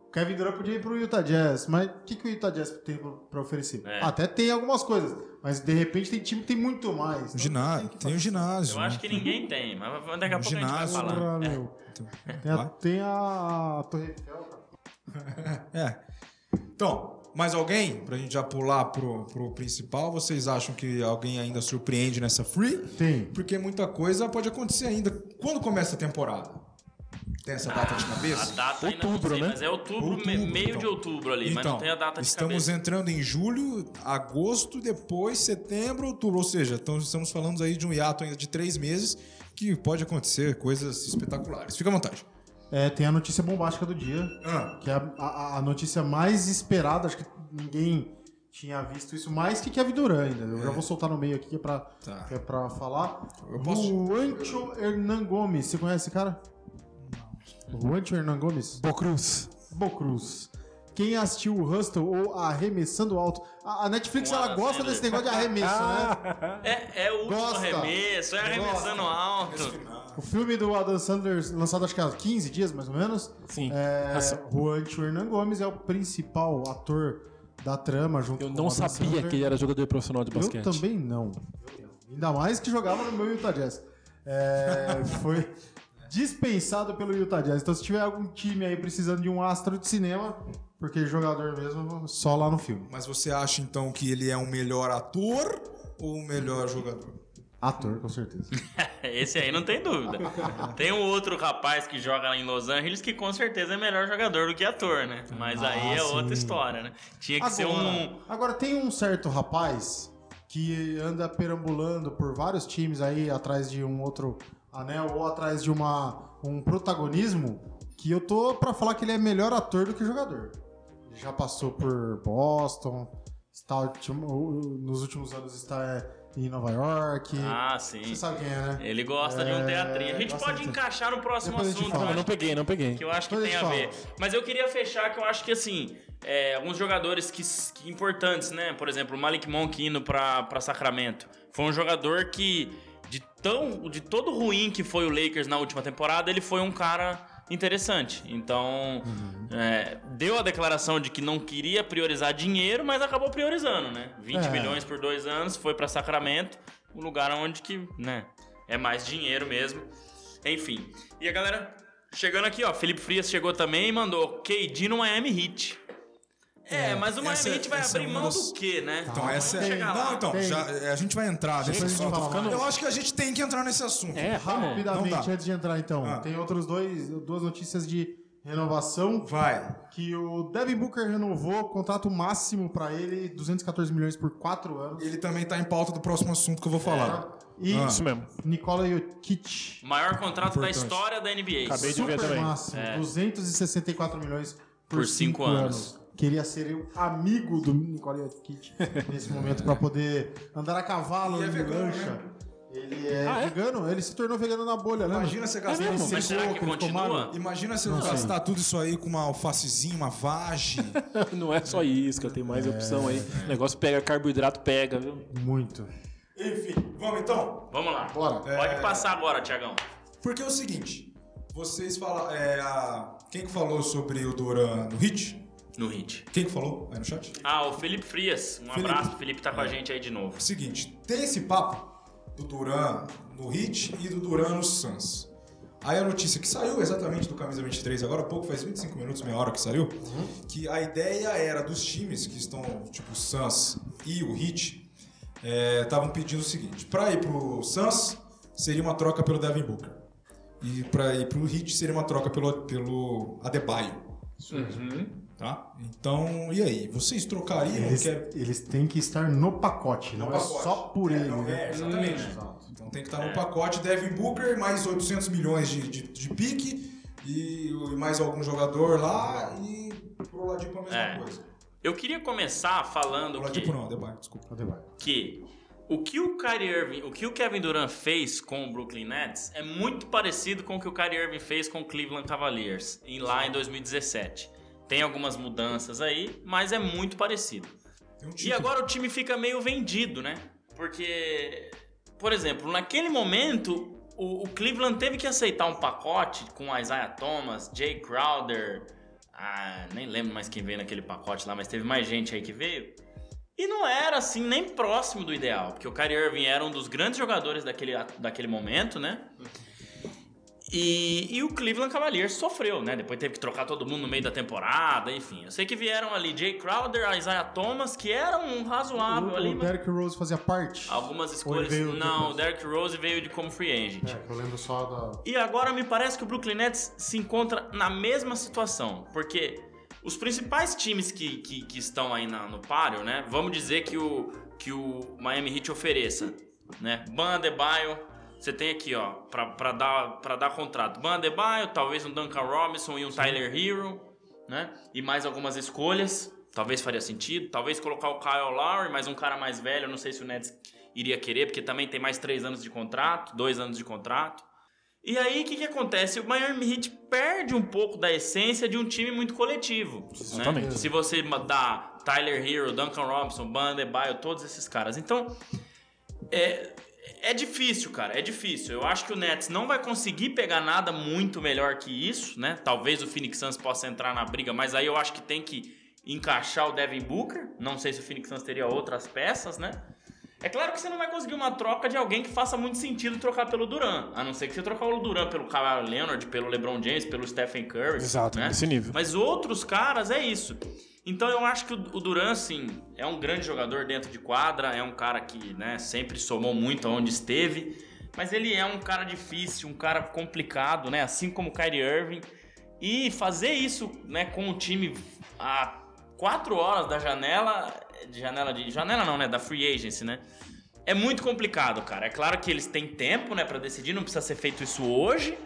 [SPEAKER 4] o Kevin Durant podia ir pro Utah Jazz, mas o que, que o Utah Jazz tem pra- pra oferecer?
[SPEAKER 3] É.
[SPEAKER 4] Até tem algumas coisas, mas de repente tem time que tem muito mais.
[SPEAKER 1] O
[SPEAKER 4] Então,
[SPEAKER 1] ginásio,
[SPEAKER 4] que
[SPEAKER 1] tem o ginásio.
[SPEAKER 3] Eu acho
[SPEAKER 1] né?
[SPEAKER 3] que ninguém tem, mas daqui a pouco a gente vai
[SPEAKER 1] ginásio,
[SPEAKER 3] falar. É.
[SPEAKER 4] meu. Tem a, tem a Torre.
[SPEAKER 1] É. Então, mais alguém? Pra gente já pular pro, pro principal. Vocês acham que alguém ainda surpreende nessa free?
[SPEAKER 4] Tem.
[SPEAKER 1] Porque muita coisa pode acontecer ainda. Quando começa a temporada? Tem essa data de
[SPEAKER 3] A
[SPEAKER 1] cabeça?
[SPEAKER 3] data ainda não
[SPEAKER 2] Outubro,
[SPEAKER 3] sei,
[SPEAKER 2] né?
[SPEAKER 3] mas é outubro, me-
[SPEAKER 1] Outubro,
[SPEAKER 3] meio
[SPEAKER 1] então.
[SPEAKER 3] de outubro ali, mas não tem a data de
[SPEAKER 1] estamos
[SPEAKER 3] cabeça.
[SPEAKER 1] entrando em julho, agosto, depois setembro, outubro. Ou seja, então estamos falando aí de um hiato ainda de três meses que pode acontecer coisas espetaculares. Fica à vontade.
[SPEAKER 4] É, tem a notícia bombástica do dia,
[SPEAKER 1] Ah,
[SPEAKER 4] que é a, a- a notícia mais esperada, acho que ninguém tinha visto isso, mais que Kevin Durant ainda. Eu já vou soltar no meio aqui que é pra,
[SPEAKER 1] Tá.
[SPEAKER 4] que é pra falar.
[SPEAKER 1] Eu posso-
[SPEAKER 4] Juancho Hernan Gomes, você conhece esse cara? Juancho Hernan Gomes?
[SPEAKER 2] Bocruz.
[SPEAKER 4] Bocruz. Quem assistiu o Hustle ou Arremessando Alto? A, Netflix ela gosta desse negócio de arremesso, né?
[SPEAKER 3] É, é o último
[SPEAKER 4] Gosta.
[SPEAKER 3] arremesso, é arremessando alto.
[SPEAKER 4] O filme do Adam Sandler, lançado acho que há 15 dias mais ou menos.
[SPEAKER 2] Sim.
[SPEAKER 4] É, Juancho Hernan Gomes é o principal ator da trama junto
[SPEAKER 2] eu
[SPEAKER 4] com o
[SPEAKER 2] não sabia
[SPEAKER 4] Sandler.
[SPEAKER 2] que ele era jogador profissional de basquete.
[SPEAKER 4] Eu também não. Ainda mais que jogava no meu Utah Jazz. É, foi dispensado pelo Utah Jazz. Então, se tiver algum time aí precisando de um astro de cinema, porque jogador mesmo, só lá no filme.
[SPEAKER 1] mas você acha então que ele é um melhor ator ou um melhor jogador?
[SPEAKER 4] Ator, com certeza.
[SPEAKER 3] Esse aí não tem dúvida. Tem um outro rapaz que joga lá em Los Angeles que com certeza é melhor jogador do que ator, né? Mas aí é
[SPEAKER 4] Ah, sim.
[SPEAKER 3] outra história, né? Tinha que ser um.
[SPEAKER 4] agora, tem um certo rapaz que anda perambulando por vários times aí atrás de um outro anel ou atrás de uma, um protagonismo que eu tô pra falar que ele é melhor ator do que jogador. Ele já passou por Boston, está ultimo- nos últimos anos está em Nova York.
[SPEAKER 3] Ah, sim.
[SPEAKER 4] Você sabe quem é, né?
[SPEAKER 3] Ele gosta de um
[SPEAKER 4] É,
[SPEAKER 3] teatrinho. A gente pode
[SPEAKER 4] de-
[SPEAKER 3] encaixar no próximo
[SPEAKER 4] Depois
[SPEAKER 3] assunto.
[SPEAKER 2] Não, não peguei, não peguei.
[SPEAKER 3] que eu acho que
[SPEAKER 4] Depois
[SPEAKER 3] tem
[SPEAKER 4] a
[SPEAKER 3] a ver. Mas eu queria fechar que eu acho que assim, é, alguns jogadores que, que importantes, né? Por exemplo, o Malik Monk indo pra Sacramento. Foi um jogador que, de tão. de todo ruim que foi o Lakers na última temporada, ele foi um cara interessante. Então, é, deu a declaração de que não queria priorizar dinheiro, mas acabou priorizando, né? 20
[SPEAKER 4] É.
[SPEAKER 3] milhões por dois anos, foi pra Sacramento, um lugar onde que, né, é mais dinheiro mesmo. Enfim. E a galera chegando aqui, ó. Felipe Frias chegou também e mandou KD no Miami Heat. É, mas o Miami
[SPEAKER 1] essa-
[SPEAKER 3] Heat vai
[SPEAKER 1] é
[SPEAKER 3] abrir mão
[SPEAKER 1] das-
[SPEAKER 3] do quê, né?
[SPEAKER 1] Então, essa é. Não,
[SPEAKER 3] lá.
[SPEAKER 1] então, já, a gente vai entrar nesse
[SPEAKER 4] Depois a gente
[SPEAKER 1] assunto.
[SPEAKER 4] mais.
[SPEAKER 1] Eu acho que a gente tem que entrar nesse assunto.
[SPEAKER 2] É.
[SPEAKER 4] Rapidamente,
[SPEAKER 1] Não dá.
[SPEAKER 4] antes de entrar então,
[SPEAKER 1] Ah.
[SPEAKER 4] tem outros dois, duas notícias de renovação.
[SPEAKER 1] Vai.
[SPEAKER 4] Que o Devin Booker renovou contrato máximo pra ele, 214 milhões por 4 anos.
[SPEAKER 1] Ele também tá em pauta do próximo assunto que eu vou falar.
[SPEAKER 4] E
[SPEAKER 1] Ah.
[SPEAKER 2] Isso mesmo.
[SPEAKER 4] Nikola Jokic,
[SPEAKER 3] Maior contrato da
[SPEAKER 1] Importante.
[SPEAKER 3] história da NBA.
[SPEAKER 2] Acabei de ver
[SPEAKER 4] super
[SPEAKER 2] também.
[SPEAKER 4] máximo,
[SPEAKER 3] É.
[SPEAKER 4] 264 milhões por
[SPEAKER 3] Por
[SPEAKER 4] 5
[SPEAKER 3] cinco
[SPEAKER 4] anos. Queria ser o amigo do Nikola Jokic nesse momento pra poder andar a cavalo
[SPEAKER 1] E é
[SPEAKER 4] em
[SPEAKER 1] vegano,
[SPEAKER 4] lancha.
[SPEAKER 1] né?
[SPEAKER 4] Ele é
[SPEAKER 2] Ah, é?
[SPEAKER 4] vegano, ele se tornou vegano na bolha, né?
[SPEAKER 1] Imagina você gastar.
[SPEAKER 2] mesmo?
[SPEAKER 3] Mas será que continua?
[SPEAKER 1] Imagina se eu gastar tudo isso aí com uma alfacezinha, uma vagem.
[SPEAKER 2] Não é só isca, tem mais opção aí. O negócio pega carboidrato, pega, viu?
[SPEAKER 4] Muito.
[SPEAKER 1] Enfim, vamos então?
[SPEAKER 3] Vamos lá.
[SPEAKER 4] Bora.
[SPEAKER 3] Pode passar agora, Tiagão.
[SPEAKER 1] Porque é o seguinte, vocês falam. É, a- quem que falou sobre o Duran no Hit?
[SPEAKER 3] No hit.
[SPEAKER 1] Quem que falou aí no chat?
[SPEAKER 3] Ah, o Felipe Frias. Um
[SPEAKER 1] Felipe.
[SPEAKER 3] abraço. O Felipe tá com a gente aí de novo.
[SPEAKER 1] Seguinte, tem esse papo do Duran no Hit e do Duran no Suns. Aí a notícia que saiu exatamente do Camisa 23 agora há pouco, faz 25 minutos, meia hora que saiu, que a ideia era dos times que estão, tipo o Suns e o Hit, estavam pedindo o seguinte, para ir pro Suns seria uma troca pelo Devin Booker. E para ir pro Hit seria uma troca pelo, pelo Adebayo. Tá? Então, e aí? Vocês trocariam?
[SPEAKER 4] Eles,
[SPEAKER 1] Quer-
[SPEAKER 4] eles têm que estar no pacote, não
[SPEAKER 1] No
[SPEAKER 4] é
[SPEAKER 1] pacote.
[SPEAKER 4] só por
[SPEAKER 1] É,
[SPEAKER 4] ele.
[SPEAKER 1] não,
[SPEAKER 4] né?
[SPEAKER 1] é, exatamente.
[SPEAKER 4] Exato.
[SPEAKER 1] Então tem que estar no pacote Devin Booker, mais 800 milhões de, de, de pique e e mais algum jogador lá e pro Oladipo a mesma
[SPEAKER 3] É.
[SPEAKER 1] coisa.
[SPEAKER 3] Eu queria começar falando que,
[SPEAKER 1] Oladipo não, Adebayo, desculpa.
[SPEAKER 4] Vai?
[SPEAKER 3] que o que o Kyrie Irving, o que o Kevin Durant fez com o Brooklyn Nets é muito parecido com o que o Kyrie Irving fez com o Cleveland Cavaliers em, lá em 2017. Tem algumas mudanças aí, mas é muito parecido.
[SPEAKER 1] Um
[SPEAKER 3] E agora o time fica meio vendido, né? Porque, por exemplo, naquele momento, o, o Cleveland teve que aceitar um pacote com Isaiah Thomas, Jay Crowder, ah, nem lembro mais quem veio naquele pacote lá, mas teve mais gente aí que veio. E não era assim nem próximo do ideal, porque o Kyrie Irving era um dos grandes jogadores daquele, daquele momento, né? E, e o Cleveland Cavaliers sofreu, né? Depois teve que trocar todo mundo no meio da temporada, enfim. Eu sei que vieram ali Jay Crowder, Isaiah Thomas, que eram um razoável
[SPEAKER 4] o,
[SPEAKER 3] ali,
[SPEAKER 4] o
[SPEAKER 3] mas
[SPEAKER 4] Derrick Rose fazia parte?
[SPEAKER 3] algumas escolhas. Não, o Derrick Rose veio de como free agent.
[SPEAKER 4] É, eu lembro só da...
[SPEAKER 3] E agora me parece que o Brooklyn Nets se encontra na mesma situação, porque os principais times que, que, que estão aí na- no páreo, né? Vamos dizer que o, que o Miami Heat ofereça, né? Ban Adebayo, você tem aqui, ó, pra, pra, dar, pra dar contrato. Ban Adebayo, talvez um Duncan Robinson e um Tyler Hero, né? E mais algumas escolhas, talvez faria sentido. Talvez colocar o Kyle Lowry, mais um cara mais velho, eu não sei se o Nets iria querer, porque também tem mais três anos de contrato, dois anos de contrato. E aí, o que, que acontece? O Miami Heat perde um pouco da essência de um time muito coletivo. né?
[SPEAKER 2] Exatamente.
[SPEAKER 3] Se você dá Tyler Hero, Duncan Robinson, Ban Adebayo, todos esses caras. Então, é, é difícil, cara. É difícil. Eu acho que o Nets não vai conseguir pegar nada muito melhor que isso, né? Talvez o Phoenix Suns possa entrar na briga, mas aí eu acho que tem que encaixar o Devin Booker. Não sei se o Phoenix Suns teria outras peças, né? É claro que você não vai conseguir uma troca de alguém que faça muito sentido trocar pelo Duran. A não ser que você trocar o Duran pelo Kawhi Leonard, pelo LeBron James, pelo Stephen Curry.
[SPEAKER 2] Exato,
[SPEAKER 3] né?
[SPEAKER 2] nesse nível.
[SPEAKER 3] Mas outros caras é isso. Então eu acho que o Duran, sim, é um grande jogador dentro de quadra, é um cara que né, sempre somou muito aonde esteve, mas ele é um cara difícil, um cara complicado, né? Assim como o Kyrie Irving. E fazer isso né, com o time a quatro horas da janela. De janela de. Janela não, né? Da free agency, né? É muito complicado, cara. É claro que eles têm tempo, né, para decidir, não precisa ser feito isso hoje,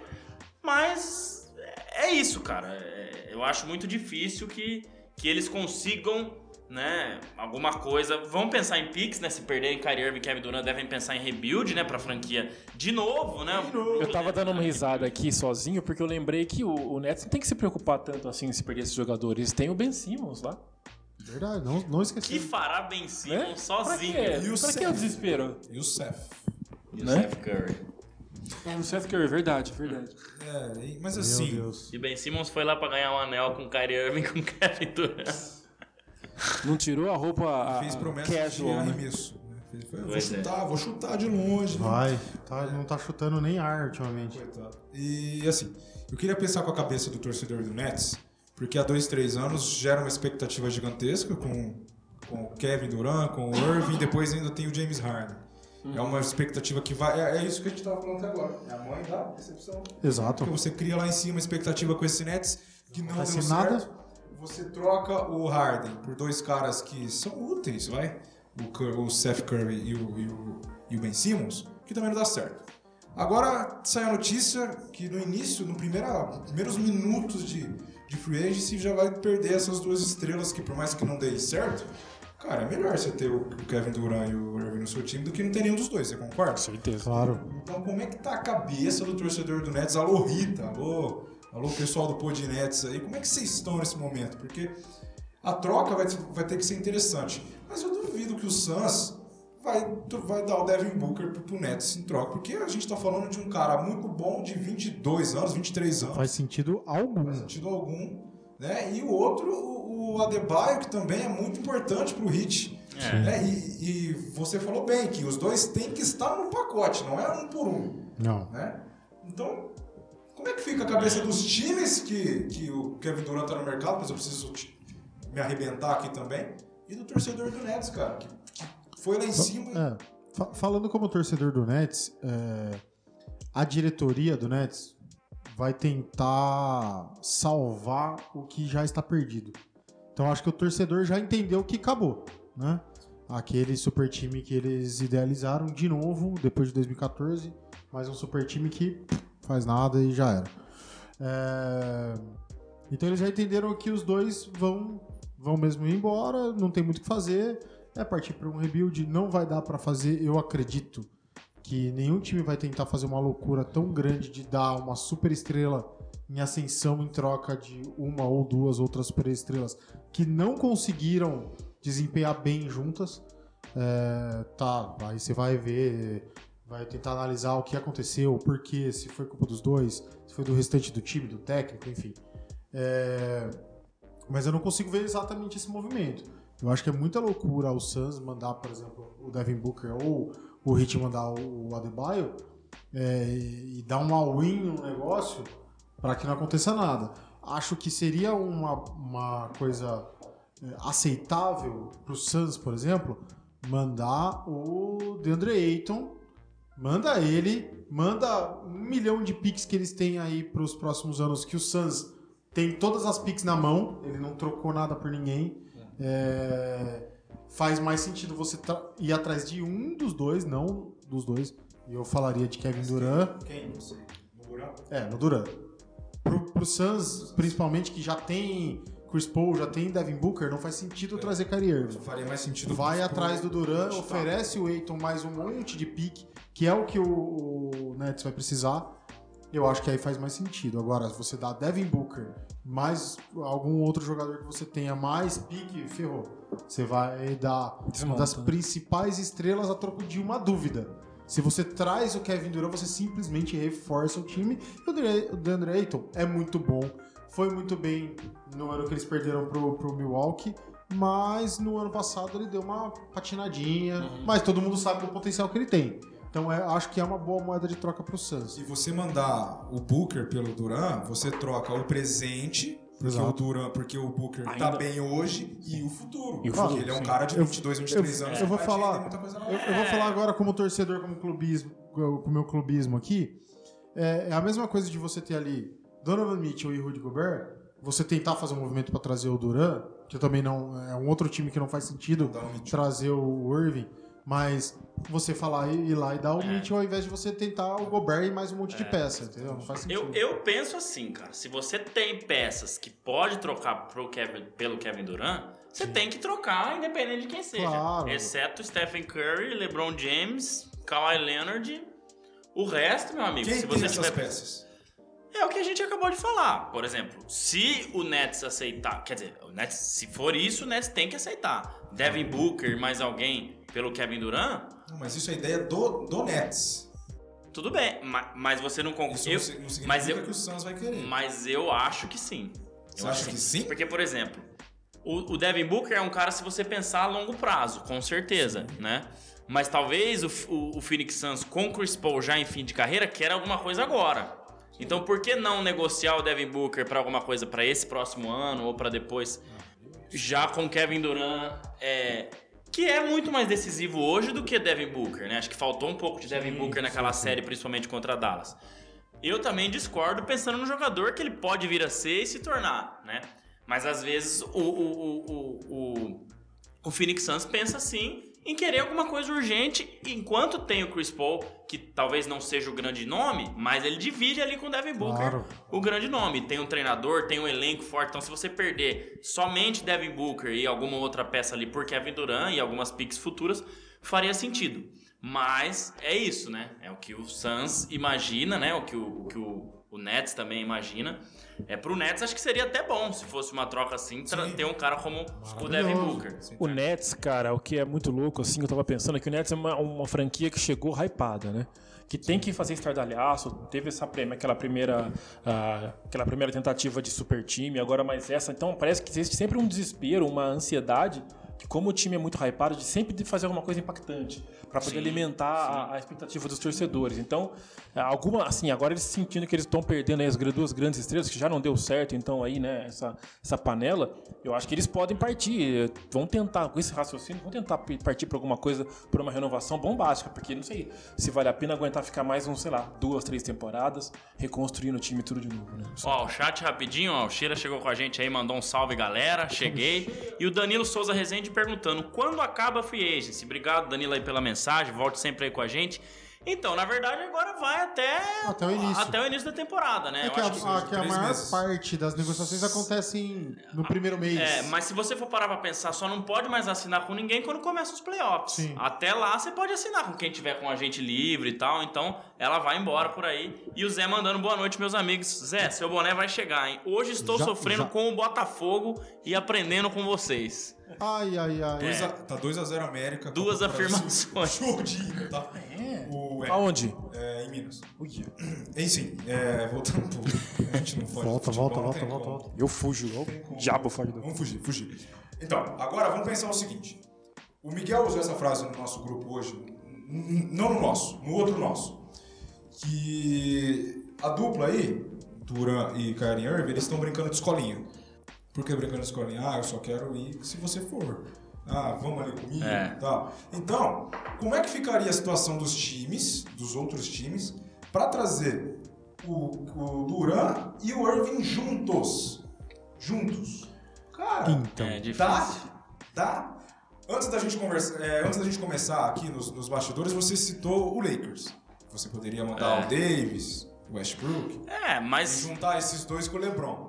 [SPEAKER 3] mas é isso, cara. É- eu acho muito difícil que, que eles consigam, né, alguma coisa. Vão pensar em picks, né? Se perderem Kyrie Irving e Kevin Durant, devem pensar em rebuild, né, pra franquia de novo, né?
[SPEAKER 2] Eu tava dando uma risada aqui sozinho porque eu lembrei que o, o Nets não tem que se preocupar tanto assim se perder esses jogadores. Tem o Ben Simmons lá.
[SPEAKER 4] Verdade, não, não esqueci.
[SPEAKER 3] Que fará Ben Simmons
[SPEAKER 2] Né?
[SPEAKER 3] sozinho.
[SPEAKER 2] Pra quê?
[SPEAKER 1] E o
[SPEAKER 2] pra que
[SPEAKER 1] Seth?
[SPEAKER 2] o desespero?
[SPEAKER 1] E o Seth.
[SPEAKER 3] E o
[SPEAKER 2] Né?
[SPEAKER 3] Steph Curry.
[SPEAKER 2] É, o Seth Curry, verdade, verdade.
[SPEAKER 1] É, mas
[SPEAKER 4] Meu
[SPEAKER 1] assim,
[SPEAKER 4] Deus.
[SPEAKER 3] E Ben Simmons foi lá pra ganhar um anel com Kyrie Irving e com Kevin Durant.
[SPEAKER 2] Não tirou a roupa a,
[SPEAKER 1] fez promessa de
[SPEAKER 2] casual, né?
[SPEAKER 1] arremesso. né? Foi, vou
[SPEAKER 3] Pois é.
[SPEAKER 1] chutar, vou chutar de longe. né?
[SPEAKER 4] Vai, tá, não tá chutando nem ar ultimamente.
[SPEAKER 1] Coitado. E assim, eu queria pensar com a cabeça do torcedor do Nets, porque há dois, três anos gera uma expectativa gigantesca com, com o Kevin Durant, com o Irving, depois ainda tem o James Harden. É uma expectativa que vai. É, é isso que a gente estava falando até agora. É a mãe da decepção.
[SPEAKER 4] Exato.
[SPEAKER 1] Porque você cria lá em cima uma expectativa com esse Nets que não
[SPEAKER 4] Acontece
[SPEAKER 1] deu
[SPEAKER 4] nada.
[SPEAKER 1] certo. Você troca o Harden por dois caras que são úteis, vai? O, Cur- o Seth Curry e o, e, o, e o Ben Simmons, que também não dá certo. Agora sai a notícia que no início, no primeira, primeiros minutos de, de free agency, já vai perder essas duas estrelas que por mais que não dê certo, cara, é melhor você ter o Kevin Durant e o Irving no seu time do que não ter nenhum dos dois, você concorda?
[SPEAKER 2] Com certeza.
[SPEAKER 4] Claro.
[SPEAKER 1] Então, como é que tá a cabeça do torcedor do Nets? Alô, Rita, alô, alô, pessoal do Pod Nets aí, como é que vocês estão nesse momento? Porque a troca vai, vai ter que ser interessante. Mas eu duvido que o Suns vai, vai dar o Devin Booker pro, pro Nets em troca, porque a gente tá falando de um cara muito bom de 22 anos, 23 anos,
[SPEAKER 4] Faz sentido algum.
[SPEAKER 1] faz sentido algum, né? E o outro, o o Adebayo, que também é muito importante pro Heat.
[SPEAKER 3] É.
[SPEAKER 1] né? E, e você falou bem que os dois têm que estar no pacote, não é um por um
[SPEAKER 4] Não.
[SPEAKER 1] né? Então, como é que fica a cabeça dos times que, que o Kevin Durant tá no mercado, mas eu preciso me arrebentar aqui também, e do torcedor do Nets, cara, que foi lá em cima
[SPEAKER 4] É, fa- falando como torcedor do Nets, é, a diretoria do Nets vai tentar salvar o que já está perdido. Então acho que o torcedor já entendeu que acabou, né? Aquele super time que eles idealizaram de novo depois de 2014, mais um super time que faz nada e já era. É, Então eles já entenderam que os dois vão, vão mesmo ir embora, não tem muito o que fazer, é partir para um rebuild, não vai dar para fazer, eu acredito que nenhum time vai tentar fazer uma loucura tão grande de dar uma super estrela em ascensão em troca de uma ou duas outras super estrelas que não conseguiram desempenhar bem juntas. É, tá, aí você vai ver, vai tentar analisar o que aconteceu, o porquê, se foi culpa dos dois, se foi do restante do time, do técnico, enfim. É, mas eu não consigo ver exatamente esse movimento. Eu acho que é muita loucura o Suns mandar, por exemplo, o Devin Booker ou o Hit mandar o Adebayo é, e dar um all-in no negócio para que não aconteça nada. Acho que seria uma, uma coisa é, aceitável para o Suns, por exemplo, mandar o DeAndre Ayton, manda ele, manda um milhão de picks que eles têm aí para os próximos anos, que o Suns tem todas as picks na mão, ele não trocou nada por ninguém. É, faz mais sentido você ir atrás de um dos dois, não dos dois. E eu falaria de Kevin Durant.
[SPEAKER 1] Quem? Não sei. No Durant?
[SPEAKER 4] É, no Durant. Pro, pro Suns, principalmente, que já tem Chris Paul, já tem Devin Booker, não faz sentido é. trazer Kyrie Irving.
[SPEAKER 1] Faria mais sentido.
[SPEAKER 4] Vai atrás do Durant, oferece o Aiton mais um monte de pique, que é o que o, o Nets vai precisar. Eu acho que aí faz mais sentido. Agora, se você dá Devin Booker mais algum outro jogador que você tenha mais pique, ferrou. Você vai dar Desmonta. uma das principais estrelas a troco de uma dúvida. Se você traz o Kevin Durant, você simplesmente reforça o time. E o DeAndre Ayton é muito bom. Foi muito bem no ano que eles perderam pro, pro Milwaukee. Mas no ano passado ele deu uma patinadinha. Uhum. Mas todo mundo sabe do potencial que ele tem. Então é, acho que é uma boa moeda de troca para o Suns.
[SPEAKER 1] Se você mandar o Booker pelo Duran, você troca o presente porque o, Duran, porque o Booker tá Ainda... tá bem hoje e o futuro. E o futuro ele é um sim. cara de 22, 23
[SPEAKER 4] eu,
[SPEAKER 1] anos.
[SPEAKER 4] Eu vou falar, eu, eu, vou falar agora como torcedor, como clubismo, com o meu clubismo aqui. É, é, a mesma coisa de você ter ali Donovan Mitchell e Rudy Gobert, você tentar fazer um movimento para trazer o Duran, que também não é um outro time que não faz sentido trazer o Irving mas você falar e ir lá e dar o é. Mitchell ao invés de você tentar o Gobert e mais um monte é. de peça, entendeu? Não faz
[SPEAKER 3] sentido. Eu, eu penso assim, cara, se você tem peças que pode trocar pro Kevin, pelo Kevin Durant, você Sim. tem que trocar independente de quem seja. Claro. Exceto Stephen Curry, LeBron James, Kawhi Leonard, o resto, meu amigo,
[SPEAKER 1] quem
[SPEAKER 3] se você
[SPEAKER 1] tiver peças?
[SPEAKER 3] É o que a gente acabou de falar. Por exemplo, se o Nets aceitar, quer dizer, o Nets, se for isso, o Nets tem que aceitar. Devin Booker mais alguém pelo Kevin Durant.
[SPEAKER 1] Não, mas isso é ideia do, do Nets.
[SPEAKER 3] Tudo bem, mas, mas você não concorda.
[SPEAKER 1] Isso eu, não significa mas eu, que o Suns vai querer.
[SPEAKER 3] Mas eu acho que sim.
[SPEAKER 1] Você acha que sim?
[SPEAKER 3] Porque, por exemplo, o, o, Devin Booker é um cara, se você pensar a longo prazo, com certeza, sim. né? Mas talvez o, o, o Phoenix Suns com o Chris Paul já em fim de carreira queira alguma coisa agora. Então, por que não negociar o Devin Booker para alguma coisa para esse próximo ano ou para depois? Já com Kevin Durant, é, que é muito mais decisivo hoje do que Devin Booker, né? Acho que faltou um pouco de Devin sim, Booker naquela sim, série, principalmente contra Dallas. Eu também discordo pensando no jogador que ele pode vir a ser e se tornar, né? Mas às vezes o, o, o, o, o Phoenix Suns pensa assim em querer alguma coisa urgente, enquanto tem o Chris Paul, que talvez não seja o grande nome, mas ele divide ali com o Devin Booker claro. o grande nome. Tem um treinador, tem um elenco forte, então se você perder somente Devin Booker e alguma outra peça ali por Kevin Durant e algumas picks futuras, faria sentido. Mas é isso, né? É o que o Suns imagina, né? O que o, o que o, o Nets também imagina. É, pro Nets acho que seria até bom se fosse uma troca assim, ter um cara como o Devin Booker.
[SPEAKER 2] O Nets, cara, o que é muito louco, assim, eu tava pensando é que o Nets é uma, uma franquia que chegou hypada, né? Que tem que fazer estardalhaço, teve essa aquela primeira, uh, aquela primeira tentativa de super time, agora mais essa. Então parece que existe sempre um desespero, uma ansiedade como o time é muito hypado, de sempre fazer alguma coisa impactante para poder sim, alimentar sim. A, a, expectativa dos torcedores. Então, é, alguma, assim, agora eles sentindo que eles estão perdendo as duas grandes estrelas, que já não deu certo, então aí, né, essa, essa panela, eu acho que eles podem partir, vão tentar, com esse raciocínio, vão tentar partir para alguma coisa, para uma renovação bombástica, porque não sei se vale a pena aguentar ficar mais um, sei lá, duas, três temporadas, reconstruindo o time tudo de novo, né?
[SPEAKER 3] Ó, o chat rapidinho, ó, o Sheila chegou com a gente aí, mandou um salve, galera, cheguei. e o Danilo Souza Rezende perguntando, quando acaba a Free Agency? Obrigado, Danilo, aí pela mensagem, volte sempre aí com a gente. Então, na verdade, agora vai até,
[SPEAKER 4] Até o início.
[SPEAKER 3] até o início da temporada, né?
[SPEAKER 4] É
[SPEAKER 3] Eu
[SPEAKER 4] que a,
[SPEAKER 3] que-
[SPEAKER 4] a- que a maior
[SPEAKER 1] meses.
[SPEAKER 4] parte das negociações acontecem no primeiro mês.
[SPEAKER 3] É, mas se você for parar pra pensar, só não pode mais assinar com ninguém quando começa os playoffs.
[SPEAKER 4] Sim.
[SPEAKER 3] Até lá você pode assinar com quem tiver com agente livre e tal. Então ela vai embora por aí. E o Zé mandando boa noite, meus amigos. Zé, seu boné vai chegar, hein? Hoje estou
[SPEAKER 4] Já-
[SPEAKER 3] sofrendo
[SPEAKER 4] já.
[SPEAKER 3] com o Botafogo e aprendendo com vocês.
[SPEAKER 4] Ai, ai, ai.
[SPEAKER 1] Dois a- tá 2x0 América.
[SPEAKER 3] Duas afirmações.
[SPEAKER 1] Jogo de tá? O, é,
[SPEAKER 2] Aonde?
[SPEAKER 1] é, em Minas. Enfim, é, voltando pro... A gente não pode.
[SPEAKER 4] Volta,
[SPEAKER 1] futebol,
[SPEAKER 4] volta, volta, volta, volta.
[SPEAKER 2] Eu fujo. O diabo foge do.
[SPEAKER 1] Vamos fugir, fugir. Então, agora vamos pensar o seguinte. O Miguel usou essa frase no nosso grupo hoje, não no nosso, no outro nosso. Que a dupla aí, Duran e Kyrie Irving, eles estão brincando de escolinha. Por que brincando de escolinha? Ah, eu só quero ir se você for. Ah, vamos ali comigo
[SPEAKER 3] É.
[SPEAKER 1] e tal. Então, como é que ficaria a situação dos times, dos outros times, para trazer o, o Duran e o Irving juntos? Juntos. Cara,
[SPEAKER 4] Então.
[SPEAKER 3] É difícil.
[SPEAKER 1] Dá? Antes da gente conversar, é, antes da gente começar aqui nos, nos bastidores, você citou o Lakers. Você poderia mandar
[SPEAKER 3] É.
[SPEAKER 1] o Davis, o Westbrook,
[SPEAKER 3] É,
[SPEAKER 1] e
[SPEAKER 3] mas.
[SPEAKER 1] juntar esses dois com o LeBron.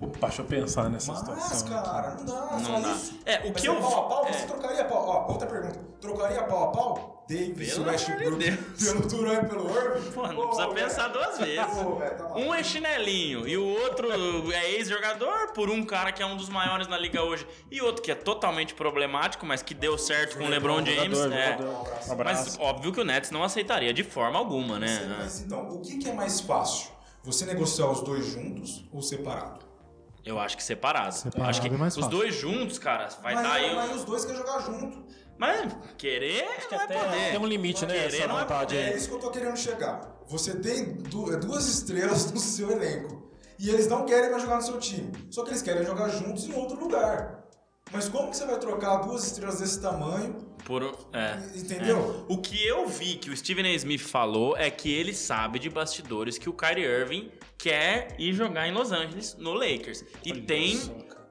[SPEAKER 2] Opa, deixa eu pensar nessa
[SPEAKER 1] mas,
[SPEAKER 2] situação.
[SPEAKER 1] cara, não dá.
[SPEAKER 3] Não
[SPEAKER 1] só
[SPEAKER 3] dá.
[SPEAKER 1] isso.
[SPEAKER 3] É, o
[SPEAKER 1] Mas
[SPEAKER 3] que eu.
[SPEAKER 1] pau a pau,
[SPEAKER 3] é.
[SPEAKER 1] você trocaria pau. Ó, outra pergunta. Trocaria pau a pau? Davis
[SPEAKER 3] Pelo
[SPEAKER 1] e Westbrook
[SPEAKER 3] Deus.
[SPEAKER 1] pelo Duran e pelo Irving?
[SPEAKER 3] Pô, não
[SPEAKER 1] Pô,
[SPEAKER 3] precisa
[SPEAKER 1] velho.
[SPEAKER 3] pensar duas vezes.
[SPEAKER 1] Pô, velho, tá.
[SPEAKER 3] Um é chinelinho e o outro é ex-jogador por um cara que é um dos maiores na liga hoje e outro que é totalmente problemático, mas que deu certo com o LeBron James.
[SPEAKER 2] Jogador,
[SPEAKER 3] é.
[SPEAKER 2] jogador. Um
[SPEAKER 3] Mas óbvio que o Nets não aceitaria de forma alguma, né?
[SPEAKER 1] Mas então, o que, que é mais fácil? Você negociar os dois juntos ou separado?
[SPEAKER 3] Eu acho que separado.
[SPEAKER 4] Separado
[SPEAKER 3] acho que
[SPEAKER 4] é mais
[SPEAKER 3] os
[SPEAKER 4] fácil.
[SPEAKER 3] dois juntos, cara, vai
[SPEAKER 1] mas,
[SPEAKER 3] dar aí.
[SPEAKER 1] mas os dois querem jogar junto.
[SPEAKER 3] Mas querer
[SPEAKER 2] que
[SPEAKER 3] não
[SPEAKER 2] até
[SPEAKER 3] poder.
[SPEAKER 2] tem um limite, né?
[SPEAKER 3] Querer
[SPEAKER 2] Essa
[SPEAKER 3] não vai
[SPEAKER 2] vontade
[SPEAKER 3] poder.
[SPEAKER 1] É
[SPEAKER 2] aí.
[SPEAKER 1] isso que eu tô querendo chegar. Você tem du- duas estrelas no seu elenco. E eles não querem mais jogar no seu time. Só que eles querem jogar juntos em outro lugar. Mas como que você vai trocar duas estrelas desse tamanho?
[SPEAKER 3] Por, é.
[SPEAKER 1] Entendeu?
[SPEAKER 3] O que eu vi que o Steven A. Smith falou é que ele sabe de bastidores que o Kyrie Irving quer ir jogar em Los Angeles, no Lakers. E tem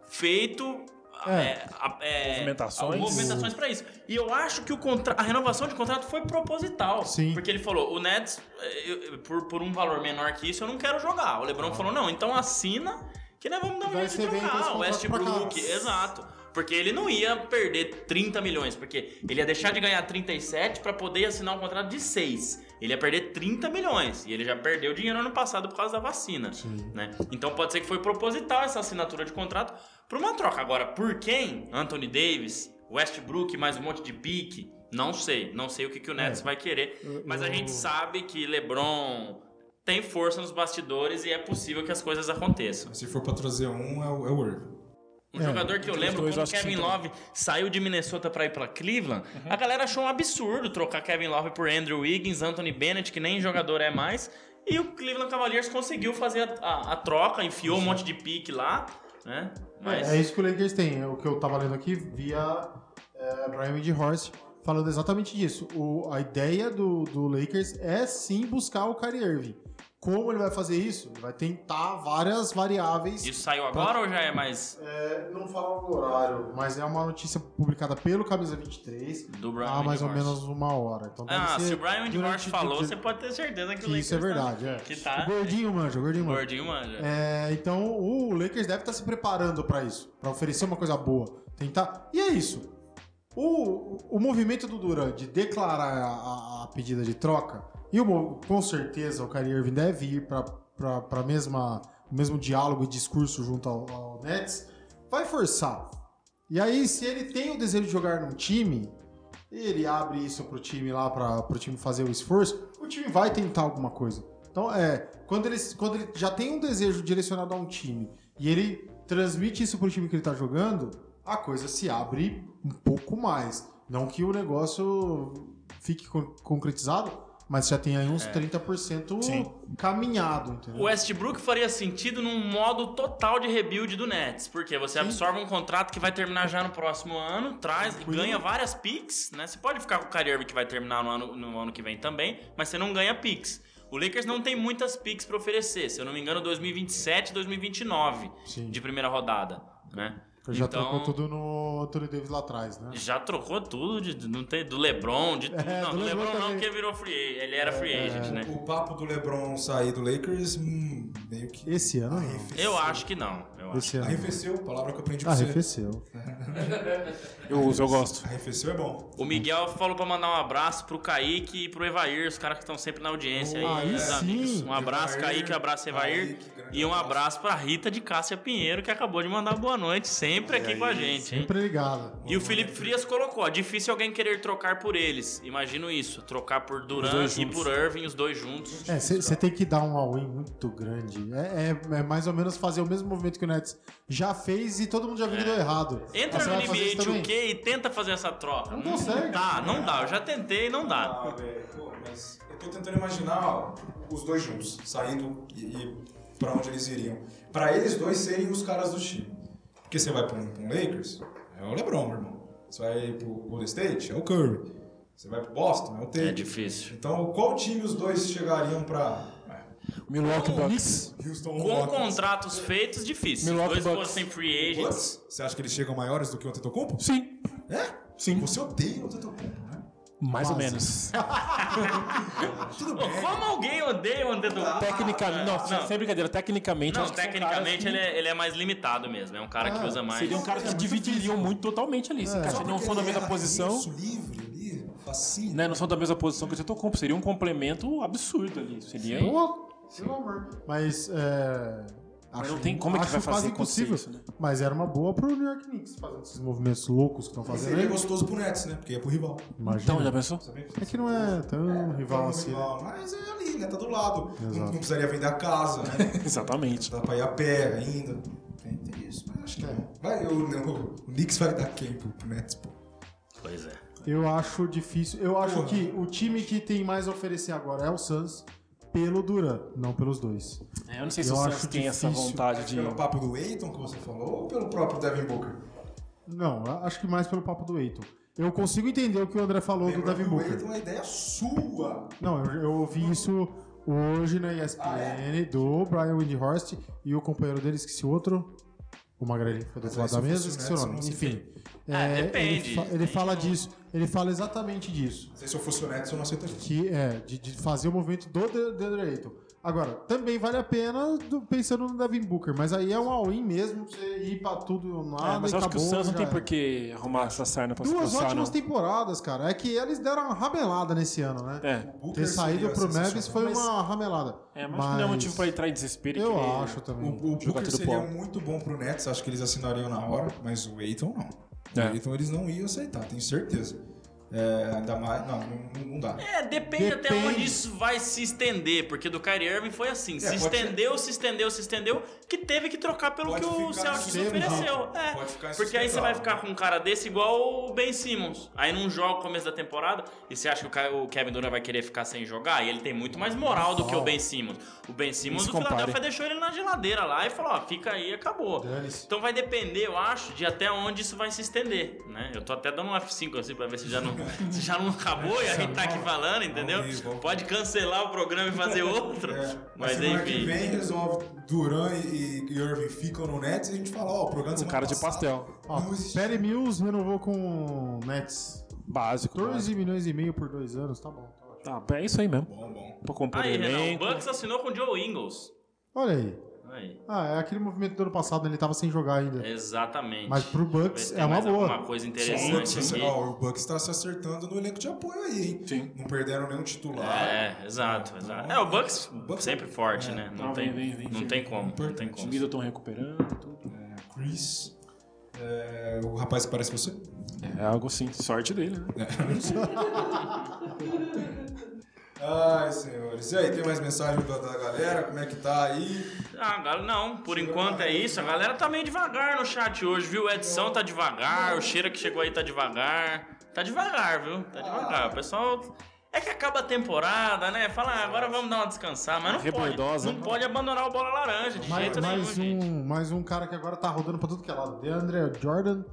[SPEAKER 3] feito
[SPEAKER 4] É.
[SPEAKER 3] é, é,
[SPEAKER 2] Movimentações.
[SPEAKER 3] movimentações para isso. E eu acho que o contra... a renovação de contrato foi proposital.
[SPEAKER 4] Sim.
[SPEAKER 3] Porque ele falou, o Nets, eh, eu- por, por um valor menor que isso, eu não quero jogar. O LeBron falou, não, então assina que nós vamos dar um jeito de jogar. O. Westbrook, exato. Porque ele não ia perder 30 milhões, porque ele ia deixar de ganhar 37 para poder assinar um contrato de 6. Ele ia perder 30 milhões. E ele já perdeu dinheiro ano passado por causa da vacina.
[SPEAKER 4] Sim.
[SPEAKER 3] Né? Então pode ser que foi proposital essa assinatura de contrato para uma troca. Agora, por quem? Anthony Davis, Westbrook, mais um monte de pique? Não sei. Não sei o que, que o Nets vai querer. Mas a
[SPEAKER 4] eu-
[SPEAKER 3] gente sabe que LeBron tem força nos bastidores e é possível que as coisas aconteçam.
[SPEAKER 1] Se for pra trazer um, é o, é o Irving.
[SPEAKER 3] Um
[SPEAKER 4] É,
[SPEAKER 3] jogador que eu lembro quando
[SPEAKER 2] que
[SPEAKER 3] Kevin Love saiu de Minnesota pra ir pra Cleveland, a galera achou um absurdo trocar Kevin Love por Andrew Wiggins, Anthony Bennett, que nem jogador é mais. E o Cleveland Cavaliers conseguiu fazer a, a- a troca, enfiou um monte de pique lá, né? Mas
[SPEAKER 4] É isso que o Lakers tem. O que eu tava lendo aqui via é, Brian Windhorst falando exatamente disso. O, a ideia do, do Lakers é sim buscar o Kyrie Irving. Como ele vai fazer isso? Ele vai tentar várias variáveis.
[SPEAKER 3] isso saiu agora ou já é mais
[SPEAKER 4] É, não fala o horário, mas é uma notícia publicada pelo Camisa 23
[SPEAKER 3] do Brian
[SPEAKER 4] há mais ou menos uma hora. Então
[SPEAKER 3] Ah, se o Brian Windhorst falou,
[SPEAKER 4] que-
[SPEAKER 3] você pode ter certeza que, o
[SPEAKER 4] que isso é
[SPEAKER 3] Lakers tá-
[SPEAKER 4] verdade. é.
[SPEAKER 3] que tá-
[SPEAKER 4] O gordinho manja, o gordinho manja.
[SPEAKER 3] Gordinho manja.
[SPEAKER 4] É, então o Lakers deve estar se preparando para isso, para oferecer uma coisa boa, tentar. E é isso. O, o movimento do Durant de declarar a, a- a pedida de troca e o, com certeza o Kyrie Irving deve ir para para mesma o mesmo diálogo e discurso junto ao, ao Nets, vai forçar. E aí se ele tem o desejo de jogar num time, ele abre isso pro time lá para pro time fazer o esforço, o time vai tentar alguma coisa. Então é, quando ele, quando ele já tem um desejo direcionado a um time e ele transmite isso pro time que ele tá jogando, a coisa se abre um pouco mais. Não que o negócio fique con- concretizado, mas já tem aí uns 30%
[SPEAKER 2] Sim.
[SPEAKER 4] caminhado,
[SPEAKER 3] O
[SPEAKER 4] entendeu?
[SPEAKER 3] Westbrook faria sentido num modo total de rebuild do Nets, porque você
[SPEAKER 4] Sim.
[SPEAKER 3] absorve um contrato que vai terminar já no próximo ano, traz
[SPEAKER 4] Tranquilo.
[SPEAKER 3] ganha várias picks, né? Você pode ficar com o Kyrie que vai terminar no ano, no ano que vem também, mas você não ganha picks. O Lakers não tem muitas picks pra oferecer, se eu não me engano, 2027 e 2029
[SPEAKER 4] Sim.
[SPEAKER 3] de primeira rodada, né?
[SPEAKER 4] Já
[SPEAKER 3] Então-
[SPEAKER 4] trocou tudo no Anthony Davis lá atrás, né?
[SPEAKER 3] Já trocou tudo, de, não tem, do LeBron, de tudo.
[SPEAKER 4] É,
[SPEAKER 3] não,
[SPEAKER 4] do
[SPEAKER 3] do
[SPEAKER 4] LeBron
[SPEAKER 3] LeBron, não,
[SPEAKER 4] também.
[SPEAKER 3] que virou free agent. Ele era free agent, né?
[SPEAKER 1] O papo do LeBron sair do Lakers, hum, meio que.
[SPEAKER 4] Esse ano
[SPEAKER 1] arrefeceu.
[SPEAKER 3] Eu acho que não. Eu acho.
[SPEAKER 4] Esse ano.
[SPEAKER 1] Arrefeceu, palavra que eu aprendi com você.
[SPEAKER 4] Arrefeceu.
[SPEAKER 2] Eu uso, eu gosto.
[SPEAKER 1] Arrefeceu é bom.
[SPEAKER 3] O Miguel falou pra mandar um abraço pro Kaique e pro Evair, os caras que estão sempre na audiência
[SPEAKER 4] Oh,
[SPEAKER 3] aí,
[SPEAKER 4] aí
[SPEAKER 3] os
[SPEAKER 4] sim.
[SPEAKER 3] amigos. Um abraço,
[SPEAKER 1] Evair,
[SPEAKER 3] Kaique, um abraço, Evair.
[SPEAKER 1] Kaique,
[SPEAKER 3] E um
[SPEAKER 1] abraço.
[SPEAKER 3] pra Rita de Cássia Pinheiro, que acabou de mandar boa noite, sempre aqui com a gente, hein?
[SPEAKER 4] Sempre ligado.
[SPEAKER 3] E o Felipe Frias colocou, ó, difícil alguém querer trocar por eles. Imagino isso, trocar por
[SPEAKER 2] dois
[SPEAKER 3] e por Irving, os dois juntos.
[SPEAKER 4] É, você tem que dar um all-in muito grande. É, é- é mais ou menos fazer o mesmo movimento que o Nets já fez e todo mundo já viu que deu errado.
[SPEAKER 3] Entra no NBA
[SPEAKER 4] isso também?
[SPEAKER 3] 2K e tenta fazer essa troca.
[SPEAKER 4] Não consegue.
[SPEAKER 3] dá, não dá. Eu já tentei e não dá.
[SPEAKER 1] Ah, velho, pô, mas eu tô tentando imaginar ó, os dois juntos, saindo e, e pra onde eles iriam. Pra eles dois serem os caras do time. Porque você vai pra um, um Lakers, é o LeBron, meu irmão. Você vai pro Golden State, é o Curry. Você vai pro Boston, é o Tate.
[SPEAKER 3] É difícil.
[SPEAKER 1] Então, qual time os dois chegariam pra... é,
[SPEAKER 2] Milwaukee
[SPEAKER 3] Com-
[SPEAKER 2] Bucks.
[SPEAKER 1] Houston
[SPEAKER 3] Com
[SPEAKER 1] Rockets.
[SPEAKER 3] contratos feitos, difícil.
[SPEAKER 2] Milwaukee
[SPEAKER 3] dois
[SPEAKER 2] Bucks.
[SPEAKER 3] fossem free agents.
[SPEAKER 1] Bucks? Você acha que eles chegam maiores do que o Antetokounmpo?
[SPEAKER 2] Sim,
[SPEAKER 1] É?
[SPEAKER 2] sim.
[SPEAKER 1] Você odeia o Antetokounmpo,
[SPEAKER 2] Mais ou
[SPEAKER 4] Quase.
[SPEAKER 2] menos.
[SPEAKER 1] Tudo bem.
[SPEAKER 3] como alguém odeia o Antetokounmpo?
[SPEAKER 2] Tecnicamente, não,
[SPEAKER 3] Não.
[SPEAKER 2] sem brincadeira, tecnicamente.
[SPEAKER 3] Não,
[SPEAKER 2] acho que são
[SPEAKER 3] tecnicamente
[SPEAKER 2] caras
[SPEAKER 3] ele é, ele é mais limitado mesmo. É um cara que
[SPEAKER 4] Ah,
[SPEAKER 3] usa mais.
[SPEAKER 2] Seriam caras
[SPEAKER 4] É
[SPEAKER 2] que
[SPEAKER 4] muito
[SPEAKER 2] dividiriam
[SPEAKER 4] difícil.
[SPEAKER 2] muito totalmente ali. Se
[SPEAKER 4] É.
[SPEAKER 2] não são da mesma
[SPEAKER 1] ele
[SPEAKER 2] posição.
[SPEAKER 1] Isso, livre ali, facinho.
[SPEAKER 2] Né, não são da mesma posição que o Tetocompo. Seria um complemento absurdo ali. Seria.
[SPEAKER 4] Pô, pelo amor. Mas é.
[SPEAKER 2] Mas não tem como é que
[SPEAKER 4] acho
[SPEAKER 2] vai fazer
[SPEAKER 4] impossível.
[SPEAKER 2] isso, né?
[SPEAKER 4] Mas era uma boa pro New York Knicks fazendo esses movimentos loucos que estão fazendo
[SPEAKER 1] seria
[SPEAKER 4] aí.
[SPEAKER 1] gostoso pro Nets, né? Porque é pro rival.
[SPEAKER 4] Imagina.
[SPEAKER 2] Então, já pensou?
[SPEAKER 4] É que não é tão rival
[SPEAKER 1] Não,
[SPEAKER 4] assim. né?
[SPEAKER 1] rival, Mas é ali, né? Tá do lado. Não,
[SPEAKER 4] Exato.
[SPEAKER 1] não precisaria vender a casa, né?
[SPEAKER 2] Exatamente.
[SPEAKER 1] Dá pra ir a pé ainda. Tem, tem isso, mas acho que não. Vai, o, o, o Knicks vai dar quem pro, pro Nets, pô?
[SPEAKER 3] Pois é.
[SPEAKER 4] Eu acho difícil. Eu acho
[SPEAKER 1] Porra.
[SPEAKER 4] que o time que tem mais a oferecer agora é o Suns pelo Duran, não pelos dois.
[SPEAKER 2] É, eu não sei se
[SPEAKER 4] Eu
[SPEAKER 2] o
[SPEAKER 4] acho
[SPEAKER 2] tem essa vontade de.
[SPEAKER 1] Pelo papo do Aiton que você falou ou pelo próprio Devin Booker?
[SPEAKER 4] Não, acho que mais pelo papo do Eiton. Eu consigo entender o que o André falou do
[SPEAKER 1] Lembrando
[SPEAKER 4] Devin
[SPEAKER 1] o
[SPEAKER 4] Booker.
[SPEAKER 1] Aiton é uma ideia sua.
[SPEAKER 4] Não, eu, eu ouvi isso hoje na ESPN
[SPEAKER 1] Ah, é?
[SPEAKER 4] do Brian Windhorst e o companheiro dele, esqueci o outro. O que foi do outro lado da mesa,
[SPEAKER 1] o
[SPEAKER 4] esqueci o nome. Enfim.
[SPEAKER 3] Ah,
[SPEAKER 4] é,
[SPEAKER 3] depende.
[SPEAKER 4] Ele, fa- ele fala disso. Ele fala exatamente disso.
[SPEAKER 1] Se eu fosse o Nets eu não aceitaria.
[SPEAKER 4] Que é, de, de fazer o movimento do De- DeAndre Ayton. Agora, também vale a pena do- pensando no Devin Booker, mas aí é um all-in mesmo, pra você ir pra tudo ou nada.
[SPEAKER 2] É, mas
[SPEAKER 4] e
[SPEAKER 2] eu acho que o
[SPEAKER 4] acabou,
[SPEAKER 2] Suns não tem
[SPEAKER 4] era.
[SPEAKER 2] por que arrumar essa sarna pra
[SPEAKER 4] Duas
[SPEAKER 2] coçar,
[SPEAKER 4] ótimas
[SPEAKER 2] não.
[SPEAKER 4] temporadas, cara. É que eles deram uma ramelada nesse ano, né?
[SPEAKER 2] É.
[SPEAKER 1] Booker
[SPEAKER 4] Ter saído pro Mavis foi
[SPEAKER 1] sensacional.
[SPEAKER 4] uma ramelada.
[SPEAKER 2] É, mas, que não é motivo pra entrar em desespero
[SPEAKER 4] Eu
[SPEAKER 2] querer
[SPEAKER 4] acho também.
[SPEAKER 1] O, o Booker seria muito bom pro Nets, acho que eles assinariam na hora, mas o Aiton não.
[SPEAKER 2] É.
[SPEAKER 1] O Aiton eles não iam aceitar, tenho certeza. É, ainda mais. Não, não, dá.
[SPEAKER 3] É, depende, até
[SPEAKER 4] Depende.
[SPEAKER 3] onde isso vai se estender, porque do Kyrie Irving foi assim, se
[SPEAKER 1] pode
[SPEAKER 3] estendeu, se estendeu, se estendeu, que teve que trocar pelo
[SPEAKER 1] Pode
[SPEAKER 3] que o Celtics
[SPEAKER 4] teve,
[SPEAKER 3] ofereceu. É, porque aí você vai ficar com um cara desse igual o Ben Simmons. Aí não joga no começo da temporada e você acha que o Kevin Durant vai querer ficar sem jogar? E ele tem muito mais moral do que o Ben Simmons. O Ben Simmons,
[SPEAKER 2] se
[SPEAKER 3] o
[SPEAKER 2] compare.
[SPEAKER 3] Philadelphia deixou ele na geladeira lá e falou, ó, fica aí, acabou. Então vai depender, eu acho, de até onde isso vai se estender, né? Eu tô até dando um F5 assim pra ver se já não, se já não acabou e a gente tá aqui falando, entendeu?
[SPEAKER 1] Vivo.
[SPEAKER 3] Pode cancelar o programa e fazer outro.
[SPEAKER 1] É, mas
[SPEAKER 3] Mas
[SPEAKER 1] semana que
[SPEAKER 3] enfim.
[SPEAKER 1] vem resolve Duran e, e Irving ficam no Nets e a gente fala, ó, o programa de
[SPEAKER 2] Um
[SPEAKER 1] semana
[SPEAKER 2] cara de pastel.
[SPEAKER 4] Ó. Perry Mills renovou com o Nets.
[SPEAKER 2] Básico.
[SPEAKER 4] 14 milhões e meio por dois anos, tá bom. Tá.
[SPEAKER 2] Tá, é isso aí mesmo.
[SPEAKER 1] Bom, bom.
[SPEAKER 2] Pra compor
[SPEAKER 3] Aí, Renan, o. Bucks assinou com o Joe Ingles.
[SPEAKER 4] Olha aí.
[SPEAKER 3] Aí.
[SPEAKER 4] Ah, é aquele movimento do ano passado, né? ele tava sem jogar ainda.
[SPEAKER 3] Exatamente.
[SPEAKER 4] Mas pro Bucks é uma boa.
[SPEAKER 3] alguma coisa
[SPEAKER 1] O
[SPEAKER 3] interessante
[SPEAKER 1] Bucks,
[SPEAKER 3] aqui.
[SPEAKER 1] ó, o Bucks tá se acertando no elenco de apoio aí, hein?
[SPEAKER 2] Sim.
[SPEAKER 1] Não perderam nenhum titular.
[SPEAKER 3] É, exato, exato. É, o Bucks,
[SPEAKER 1] Bucks-
[SPEAKER 3] sempre forte,
[SPEAKER 1] é.
[SPEAKER 3] né? Não,
[SPEAKER 2] Não,
[SPEAKER 3] tem,
[SPEAKER 2] vem, vem,
[SPEAKER 3] não
[SPEAKER 2] vem.
[SPEAKER 3] tem como, não tem
[SPEAKER 2] Os
[SPEAKER 3] como.
[SPEAKER 2] Middleton estão recuperando tudo.
[SPEAKER 1] É, Chris. é, o rapaz que parece você.
[SPEAKER 2] É algo assim, sorte dele, né?
[SPEAKER 1] Ai, senhores. E aí, tem mais mensagem da, da galera? Como é que tá aí?
[SPEAKER 3] Ah, galera, não, por enquanto é isso. A galera tá meio devagar no chat hoje, viu? O Edição tá devagar, o Cheira que chegou aí tá devagar. Tá devagar, viu? Tá devagar. O pessoal. É que acaba a temporada, né? Fala, ah, agora vamos dar uma descansar, mas não pode.
[SPEAKER 2] Rebordosa.
[SPEAKER 3] Não pode abandonar o bola laranja, de
[SPEAKER 4] Mais,
[SPEAKER 3] jeito nenhum,
[SPEAKER 4] mais
[SPEAKER 3] gente.
[SPEAKER 4] um, mais um cara que agora tá rodando pra tudo que é lado. DeAndre Jordan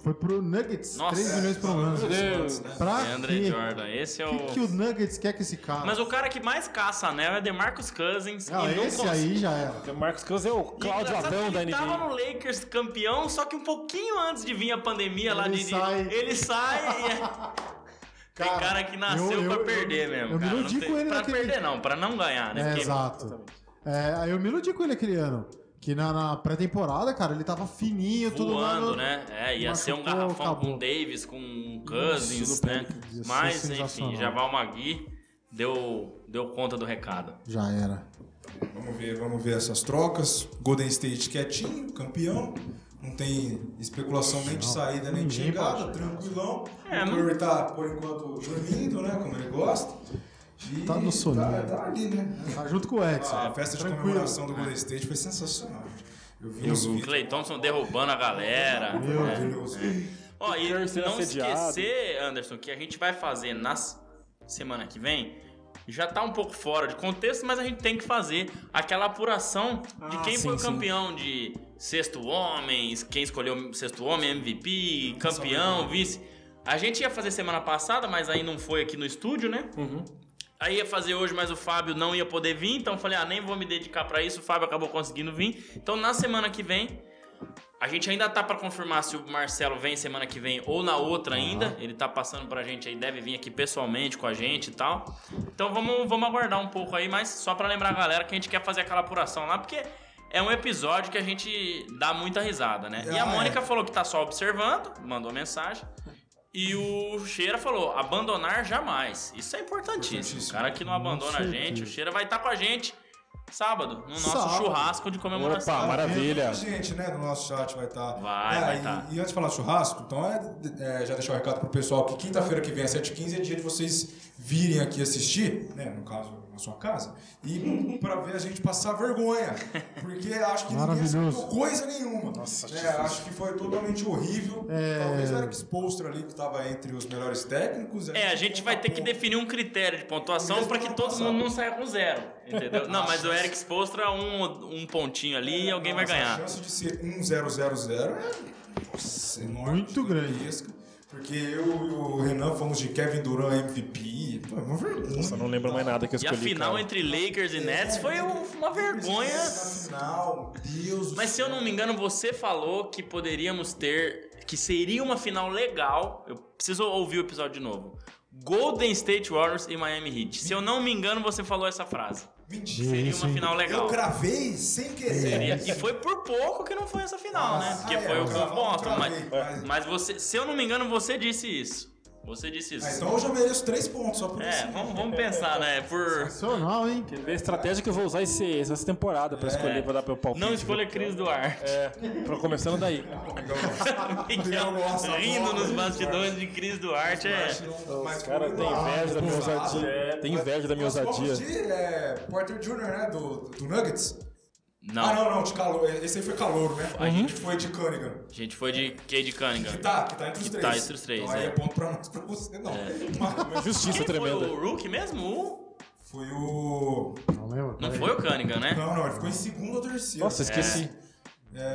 [SPEAKER 4] Foi pro Nuggets,
[SPEAKER 3] Nossa.
[SPEAKER 4] 3 milhões por ano.
[SPEAKER 2] Meu Deus.
[SPEAKER 4] Pra
[SPEAKER 3] Andre
[SPEAKER 4] quê?
[SPEAKER 3] Jordan, esse é
[SPEAKER 4] O
[SPEAKER 3] o.
[SPEAKER 4] que, que o Nuggets quer com esse cara?
[SPEAKER 3] Mas o cara que mais caça anel é DeMarcus Cousins.
[SPEAKER 4] Não,
[SPEAKER 3] e não
[SPEAKER 4] esse aí já era.
[SPEAKER 2] O Marcos Cousins é o Cláudio Adão
[SPEAKER 3] que
[SPEAKER 2] da
[SPEAKER 3] ele tava
[SPEAKER 2] NBA.
[SPEAKER 3] no Lakers campeão, só que um pouquinho antes de vir a pandemia lá
[SPEAKER 4] Ele
[SPEAKER 3] de, de-
[SPEAKER 4] sai.
[SPEAKER 3] Ele sai e é- Tem
[SPEAKER 4] Cara,
[SPEAKER 3] cara que nasceu
[SPEAKER 4] eu- eu-
[SPEAKER 3] pra perder
[SPEAKER 4] eu-
[SPEAKER 3] mesmo.
[SPEAKER 4] eu me
[SPEAKER 3] cara.
[SPEAKER 4] Iludi com ele
[SPEAKER 3] pra
[SPEAKER 4] naquele-
[SPEAKER 3] perder, não, pra não ganhar, né?
[SPEAKER 4] É, exato. É, aí eu me iludi com ele aquele ano. Que na, na pré-temporada, cara, ele tava fininho, tudo
[SPEAKER 3] voando, né? É, ia ser um garrafão
[SPEAKER 4] acabou.
[SPEAKER 3] com Davis, com Cousins,
[SPEAKER 4] Isso,
[SPEAKER 3] né? Mas, enfim. Javal Magui deu, deu conta do recado.
[SPEAKER 4] Já era.
[SPEAKER 1] Vamos ver, vamos ver essas trocas. Golden State quietinho, campeão. Não tem especulação nem de saída nem de chegada, tranquilão.
[SPEAKER 3] É,
[SPEAKER 1] o Curry tá, por enquanto, dormindo, né? Como ele gosta. E
[SPEAKER 4] Tá no soninho.
[SPEAKER 1] Tá, tá ali, né?
[SPEAKER 4] Tá junto com o Edson.
[SPEAKER 1] A festa de
[SPEAKER 4] Tranquilo.
[SPEAKER 1] comemoração do Golden State foi sensacional. Eu vi os
[SPEAKER 3] O. Clay Thompson derrubando a galera.
[SPEAKER 1] Meu
[SPEAKER 3] né?
[SPEAKER 1] Deus.
[SPEAKER 3] Ó, e não
[SPEAKER 2] assediado.
[SPEAKER 3] esquecer, Anderson, que a gente vai fazer na semana que vem. Já tá um pouco fora de contexto, mas a gente tem que fazer aquela apuração de
[SPEAKER 2] Ah,
[SPEAKER 3] quem
[SPEAKER 2] sim,
[SPEAKER 3] foi o
[SPEAKER 2] sim.
[SPEAKER 3] campeão de sexto homem, quem escolheu sexto homem, MVP, campeão, vice. A gente ia fazer semana passada, mas aí não foi aqui no estúdio, né?
[SPEAKER 2] Uhum.
[SPEAKER 3] Aí ia fazer hoje, mas o Fábio não ia poder vir, então eu falei, ah, nem vou me dedicar pra isso. O Fábio acabou conseguindo vir. Então na semana que vem, a gente ainda tá pra confirmar se o Marcelo vem semana que vem ou na outra ainda. Ele tá passando pra gente aí, deve vir aqui pessoalmente com a gente e tal. Então vamos, vamos aguardar um pouco aí, mas só pra lembrar a galera que a gente quer fazer aquela apuração lá, porque é um episódio que a gente dá muita risada, né? E a
[SPEAKER 1] Ah,
[SPEAKER 3] Mônica
[SPEAKER 1] é.
[SPEAKER 3] falou que tá só observando, mandou mensagem. E o Cheira falou: abandonar jamais. Isso é importantíssimo. O
[SPEAKER 1] Importantíssimo.
[SPEAKER 3] cara que não abandona a gente, o. Cheira vai estar com a gente sábado, no nosso
[SPEAKER 4] Sábado.
[SPEAKER 3] churrasco de comemoração.
[SPEAKER 2] Opa, maravilha.
[SPEAKER 1] Muita gente, né, no nosso chat vai estar.
[SPEAKER 3] Vai, vai tá.
[SPEAKER 1] E, e antes de falar churrasco, então é, é, já deixar o recado pro pessoal que quinta-feira que vem, às 7h15, é dia de vocês virem aqui assistir, né, no caso, na sua casa, e pra ver a gente passar vergonha. Porque acho que ninguém
[SPEAKER 4] Maravilhoso.
[SPEAKER 1] acertou coisa nenhuma.
[SPEAKER 2] Nossa,
[SPEAKER 1] né, acho que foi totalmente horrível.
[SPEAKER 4] É.
[SPEAKER 1] Talvez o Eric Spolstra ali, que estava entre os melhores técnicos.
[SPEAKER 3] É, a gente vai ter que definir um critério de pontuação para que todo
[SPEAKER 1] passado.
[SPEAKER 3] mundo não saia com zero. Entendeu? Não, mas o Eric Spostra, um, um pontinho ali e alguém vai
[SPEAKER 1] Nossa, A
[SPEAKER 3] ganhar.
[SPEAKER 1] chance de ser 1-0-0-0 é nossa, enorme.
[SPEAKER 4] Muito grande.
[SPEAKER 1] Porque eu e o Renan fomos de Kevin Durant MVP. Pô, é uma vergonha.
[SPEAKER 2] Nossa, não lembro mais nada que eu
[SPEAKER 3] E a
[SPEAKER 2] escolhi.
[SPEAKER 3] final
[SPEAKER 2] cara.
[SPEAKER 3] entre Lakers e Nets foi um- uma vergonha.
[SPEAKER 1] Na final, Deus do
[SPEAKER 3] Mas se eu não me engano, você falou que poderíamos ter. que seria uma final legal. Eu preciso ouvir o episódio de novo. Golden State Warriors e Miami Heat. Se eu não me engano, você falou essa frase.
[SPEAKER 1] Mentira.
[SPEAKER 3] Seria
[SPEAKER 4] Isso,
[SPEAKER 3] uma final legal.
[SPEAKER 1] Eu gravei sem querer.
[SPEAKER 3] Seria- E foi por pouco que não foi essa final, né? Porque
[SPEAKER 1] é,
[SPEAKER 3] foi o Boston. mas-
[SPEAKER 1] mas
[SPEAKER 3] você, se eu não me engano, você disse isso. Você disse isso.
[SPEAKER 1] Ah, então eu já mereço três pontos só por
[SPEAKER 3] É,
[SPEAKER 1] isso.
[SPEAKER 3] vamos, vamos pensar, né? Por.
[SPEAKER 4] Sensacional, hein?
[SPEAKER 2] Quer ver a estratégia que eu vou usar esse, essa temporada pra escolher, pra dar pro palpite.
[SPEAKER 3] Não escolha Cris Duarte.
[SPEAKER 2] É, pra começando daí.
[SPEAKER 3] Miguel
[SPEAKER 1] gosta,
[SPEAKER 3] rindo nos bastidores de Cris Duarte é.
[SPEAKER 1] Mas
[SPEAKER 2] cara
[SPEAKER 1] foi
[SPEAKER 2] tem
[SPEAKER 1] lá,
[SPEAKER 2] inveja da minha ousadia. É, tem inveja da minha ousadia.
[SPEAKER 1] de é, Porter Jr., né? Do, do Nuggets.
[SPEAKER 3] Não,
[SPEAKER 1] Ah, não, não, de calor. Esse aí foi calor, né? A gente foi de Cunningham.
[SPEAKER 3] a gente foi de Cade Cunningham.
[SPEAKER 1] Que tá, que tá entre os
[SPEAKER 3] Que
[SPEAKER 1] três.
[SPEAKER 3] tá entre os três,
[SPEAKER 1] Então aí
[SPEAKER 3] é.
[SPEAKER 1] é ponto pra nós, pra você não. Mas
[SPEAKER 2] Justiça
[SPEAKER 3] Quem foi
[SPEAKER 2] tremenda.
[SPEAKER 3] o Rookie mesmo? O-
[SPEAKER 1] foi o...
[SPEAKER 4] Não lembro.
[SPEAKER 3] Não foi o Cunningham, né?
[SPEAKER 1] Não, não, ele ficou em segundo ou terceiro.
[SPEAKER 2] Nossa, esqueci.
[SPEAKER 1] É,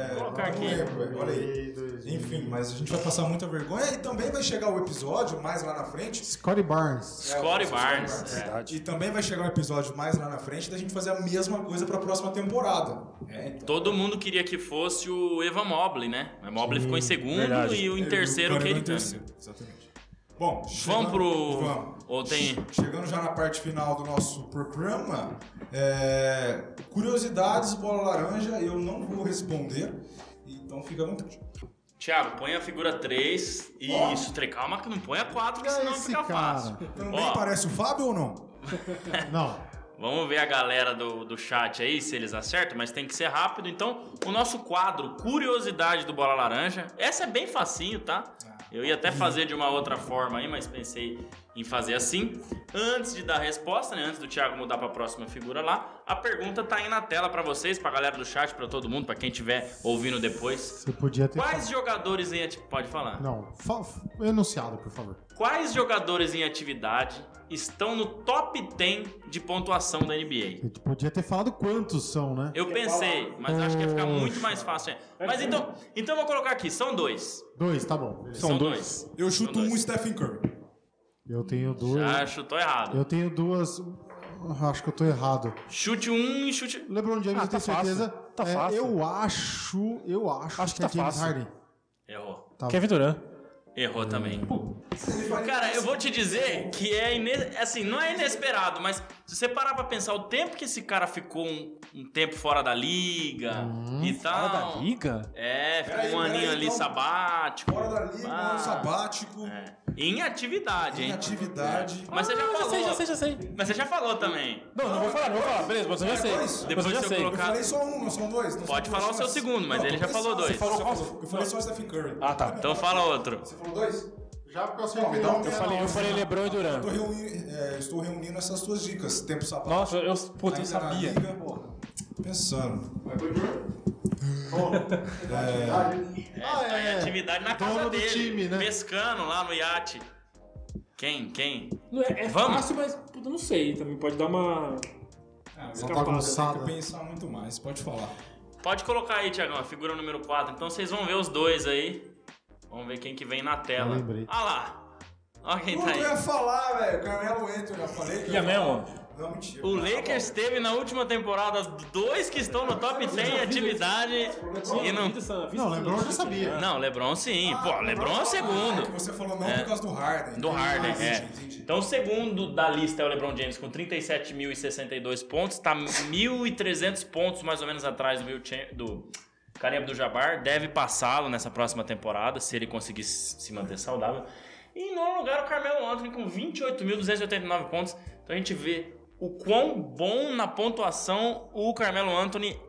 [SPEAKER 3] Vou colocar aqui.
[SPEAKER 1] lembro, velho, olha aí. Enfim, mas a gente vai passar muita vergonha e também vai chegar o episódio mais lá na frente.
[SPEAKER 4] Scotty Barnes.
[SPEAKER 3] Scottie
[SPEAKER 1] É, o
[SPEAKER 3] Barnes. é.
[SPEAKER 2] Verdade.
[SPEAKER 1] E também vai chegar um episódio mais lá na frente da gente fazer a mesma coisa pra próxima temporada. É, então.
[SPEAKER 3] Todo mundo queria que fosse o Evan Mobley, né? O Mobley ficou em segundo
[SPEAKER 2] verdade.
[SPEAKER 3] e o em terceiro o
[SPEAKER 1] Cunningham Exatamente. Bom,
[SPEAKER 3] Vamos
[SPEAKER 1] chegando-
[SPEAKER 3] pro.
[SPEAKER 1] Vamos.
[SPEAKER 3] Ou tem.
[SPEAKER 1] Chegando já na parte final do nosso programa, é, curiosidades, bola laranja, eu não vou responder, então fica à vontade.
[SPEAKER 3] Thiago, põe a figura 3. Isso, tre- calma que não põe a 4, que senão
[SPEAKER 4] esse
[SPEAKER 3] fica
[SPEAKER 4] cara.
[SPEAKER 3] fácil.
[SPEAKER 1] Também
[SPEAKER 3] Ó,
[SPEAKER 1] parece o Fábio ou não?
[SPEAKER 4] Não.
[SPEAKER 3] Vamos ver a galera do, do chat aí, se eles acertam, mas tem que ser rápido. Então, o nosso quadro Curiosidade do Bola Laranja. Essa é bem facinho, tá? Eu ia até fazer de uma outra forma aí, mas pensei em fazer assim. Antes de dar a resposta, né, antes do Thiago mudar para a próxima figura lá, a pergunta tá aí na tela para vocês, pra galera do chat, para todo mundo, para quem estiver ouvindo depois.
[SPEAKER 4] Você podia ter.
[SPEAKER 3] Quais jogadores em ati- pode falar?
[SPEAKER 4] Não, fa... enunciado, por favor.
[SPEAKER 3] Quais jogadores em atividade estão no top 10 de pontuação da NBA?
[SPEAKER 4] Você podia ter falado quantos são, né?
[SPEAKER 3] Eu pensei, mas acho que ia ficar muito mais fácil. é. Mas então, então eu vou colocar aqui, são dois.
[SPEAKER 4] Dois, tá bom. beleza.
[SPEAKER 3] São dois.
[SPEAKER 1] Eu chuto
[SPEAKER 3] São
[SPEAKER 1] um
[SPEAKER 3] dois.
[SPEAKER 1] Stephen Curry.
[SPEAKER 4] Eu tenho duas.
[SPEAKER 3] Já chutou errado.
[SPEAKER 4] Eu tenho duas. Acho que eu tô errado.
[SPEAKER 3] Chute um e chute.
[SPEAKER 4] LeBron James,
[SPEAKER 2] Ah,
[SPEAKER 4] eu tenho
[SPEAKER 2] tá fácil.
[SPEAKER 4] certeza.
[SPEAKER 2] Tá
[SPEAKER 4] É,
[SPEAKER 2] fácil.
[SPEAKER 4] Eu acho. Eu acho,
[SPEAKER 2] Acho que
[SPEAKER 4] é
[SPEAKER 2] tá
[SPEAKER 4] James
[SPEAKER 2] fácil.
[SPEAKER 4] Harden.
[SPEAKER 3] Errou.
[SPEAKER 4] Tá.
[SPEAKER 2] Kevin Durant.
[SPEAKER 3] Errou também. Cara, eu vou te dizer que é ine... assim, não é inesperado, mas se você parar pra pensar o tempo que esse cara ficou um, um tempo fora da liga e tal.
[SPEAKER 2] Fora da liga?
[SPEAKER 3] É, ficou
[SPEAKER 1] Peraí,
[SPEAKER 3] um aninho
[SPEAKER 1] peraí,
[SPEAKER 3] ali
[SPEAKER 1] então.
[SPEAKER 3] sabático.
[SPEAKER 1] Fora da liga,
[SPEAKER 3] Ah.
[SPEAKER 1] ano sabático,
[SPEAKER 3] Em atividade,
[SPEAKER 1] em
[SPEAKER 3] hein?
[SPEAKER 1] atividade.
[SPEAKER 3] Mas você já
[SPEAKER 2] Ah,
[SPEAKER 3] falou.
[SPEAKER 2] já sei, já sei, já sei.
[SPEAKER 3] Mas você já falou também.
[SPEAKER 2] Não, não vou falar, não vou falar. Beleza, mas eu já sei.
[SPEAKER 1] dois?
[SPEAKER 2] Mas
[SPEAKER 3] Depois
[SPEAKER 2] eu já
[SPEAKER 3] se eu
[SPEAKER 2] sei.
[SPEAKER 1] Eu
[SPEAKER 3] colocar-
[SPEAKER 1] falei só um, não são dois. não
[SPEAKER 3] Pode
[SPEAKER 1] são
[SPEAKER 3] falar o seu
[SPEAKER 1] dois.
[SPEAKER 3] segundo, mas ele já
[SPEAKER 1] eu
[SPEAKER 3] falou dois.
[SPEAKER 2] Você falou
[SPEAKER 1] Eu
[SPEAKER 2] qual?
[SPEAKER 1] falei só Stephen Curry.
[SPEAKER 2] Ah, tá.
[SPEAKER 3] Então fala outro.
[SPEAKER 1] Você falou dois?
[SPEAKER 4] Já porque eu sei
[SPEAKER 1] Não, um
[SPEAKER 4] não
[SPEAKER 2] Eu falei, eu falei LeBron e
[SPEAKER 1] Eu
[SPEAKER 2] Durant.
[SPEAKER 1] tô reunindo, é, estou reunindo essas tuas dicas. Tempo sabático.
[SPEAKER 2] Nossa, eu, puta, eu sabia.
[SPEAKER 1] liga, Pensando.
[SPEAKER 4] Ah,
[SPEAKER 3] Tá em
[SPEAKER 4] é.
[SPEAKER 3] atividade na
[SPEAKER 4] Dono
[SPEAKER 3] casa dele.
[SPEAKER 4] time, né?
[SPEAKER 3] Pescando lá no iate. Quem? Quem?
[SPEAKER 2] Não é, é
[SPEAKER 3] Vamos?
[SPEAKER 2] fácil, mas puta, não sei. Também pode dar uma.
[SPEAKER 1] Ah, você
[SPEAKER 4] bagunçada.
[SPEAKER 1] tem que pensar muito mais. Pode falar.
[SPEAKER 3] Pode colocar aí, Tiagão, a figura número 4. Então vocês vão ver os dois aí. Vamos ver quem que vem na tela.
[SPEAKER 4] Eu lembrei.
[SPEAKER 3] Ah lá. Olha quem
[SPEAKER 1] Como
[SPEAKER 3] tá
[SPEAKER 1] que eu
[SPEAKER 3] aí.
[SPEAKER 1] ia falar, velho? Carmelo Anthony, eu falei que
[SPEAKER 2] Ia
[SPEAKER 1] eu ia falar.
[SPEAKER 2] mesmo?
[SPEAKER 1] Não, mentira.
[SPEAKER 3] O Lakers
[SPEAKER 1] bom.
[SPEAKER 3] teve na última temporada dois que estão no top 10 em atividade e não.
[SPEAKER 4] Não, LeBron eu já sabia.
[SPEAKER 3] Não, LeBron sim. Pô, LeBron é o
[SPEAKER 1] Ah, é
[SPEAKER 3] segundo.
[SPEAKER 1] que você falou não
[SPEAKER 3] É.
[SPEAKER 1] por causa do Harden.
[SPEAKER 3] Do Harden,
[SPEAKER 1] Ah,
[SPEAKER 3] é.
[SPEAKER 1] entendi, entendi.
[SPEAKER 3] Então o segundo da lista é o LeBron James com 37.062 pontos, tá 1.300 pontos mais ou menos atrás do, Will Do Kareem Abdul-Jabbar, deve passá-lo nessa próxima temporada, se ele conseguir se manter saudável. E em nono lugar o Carmelo Anthony com 28.289 pontos. Então a gente vê o quão bom na pontuação o Carmelo Anthony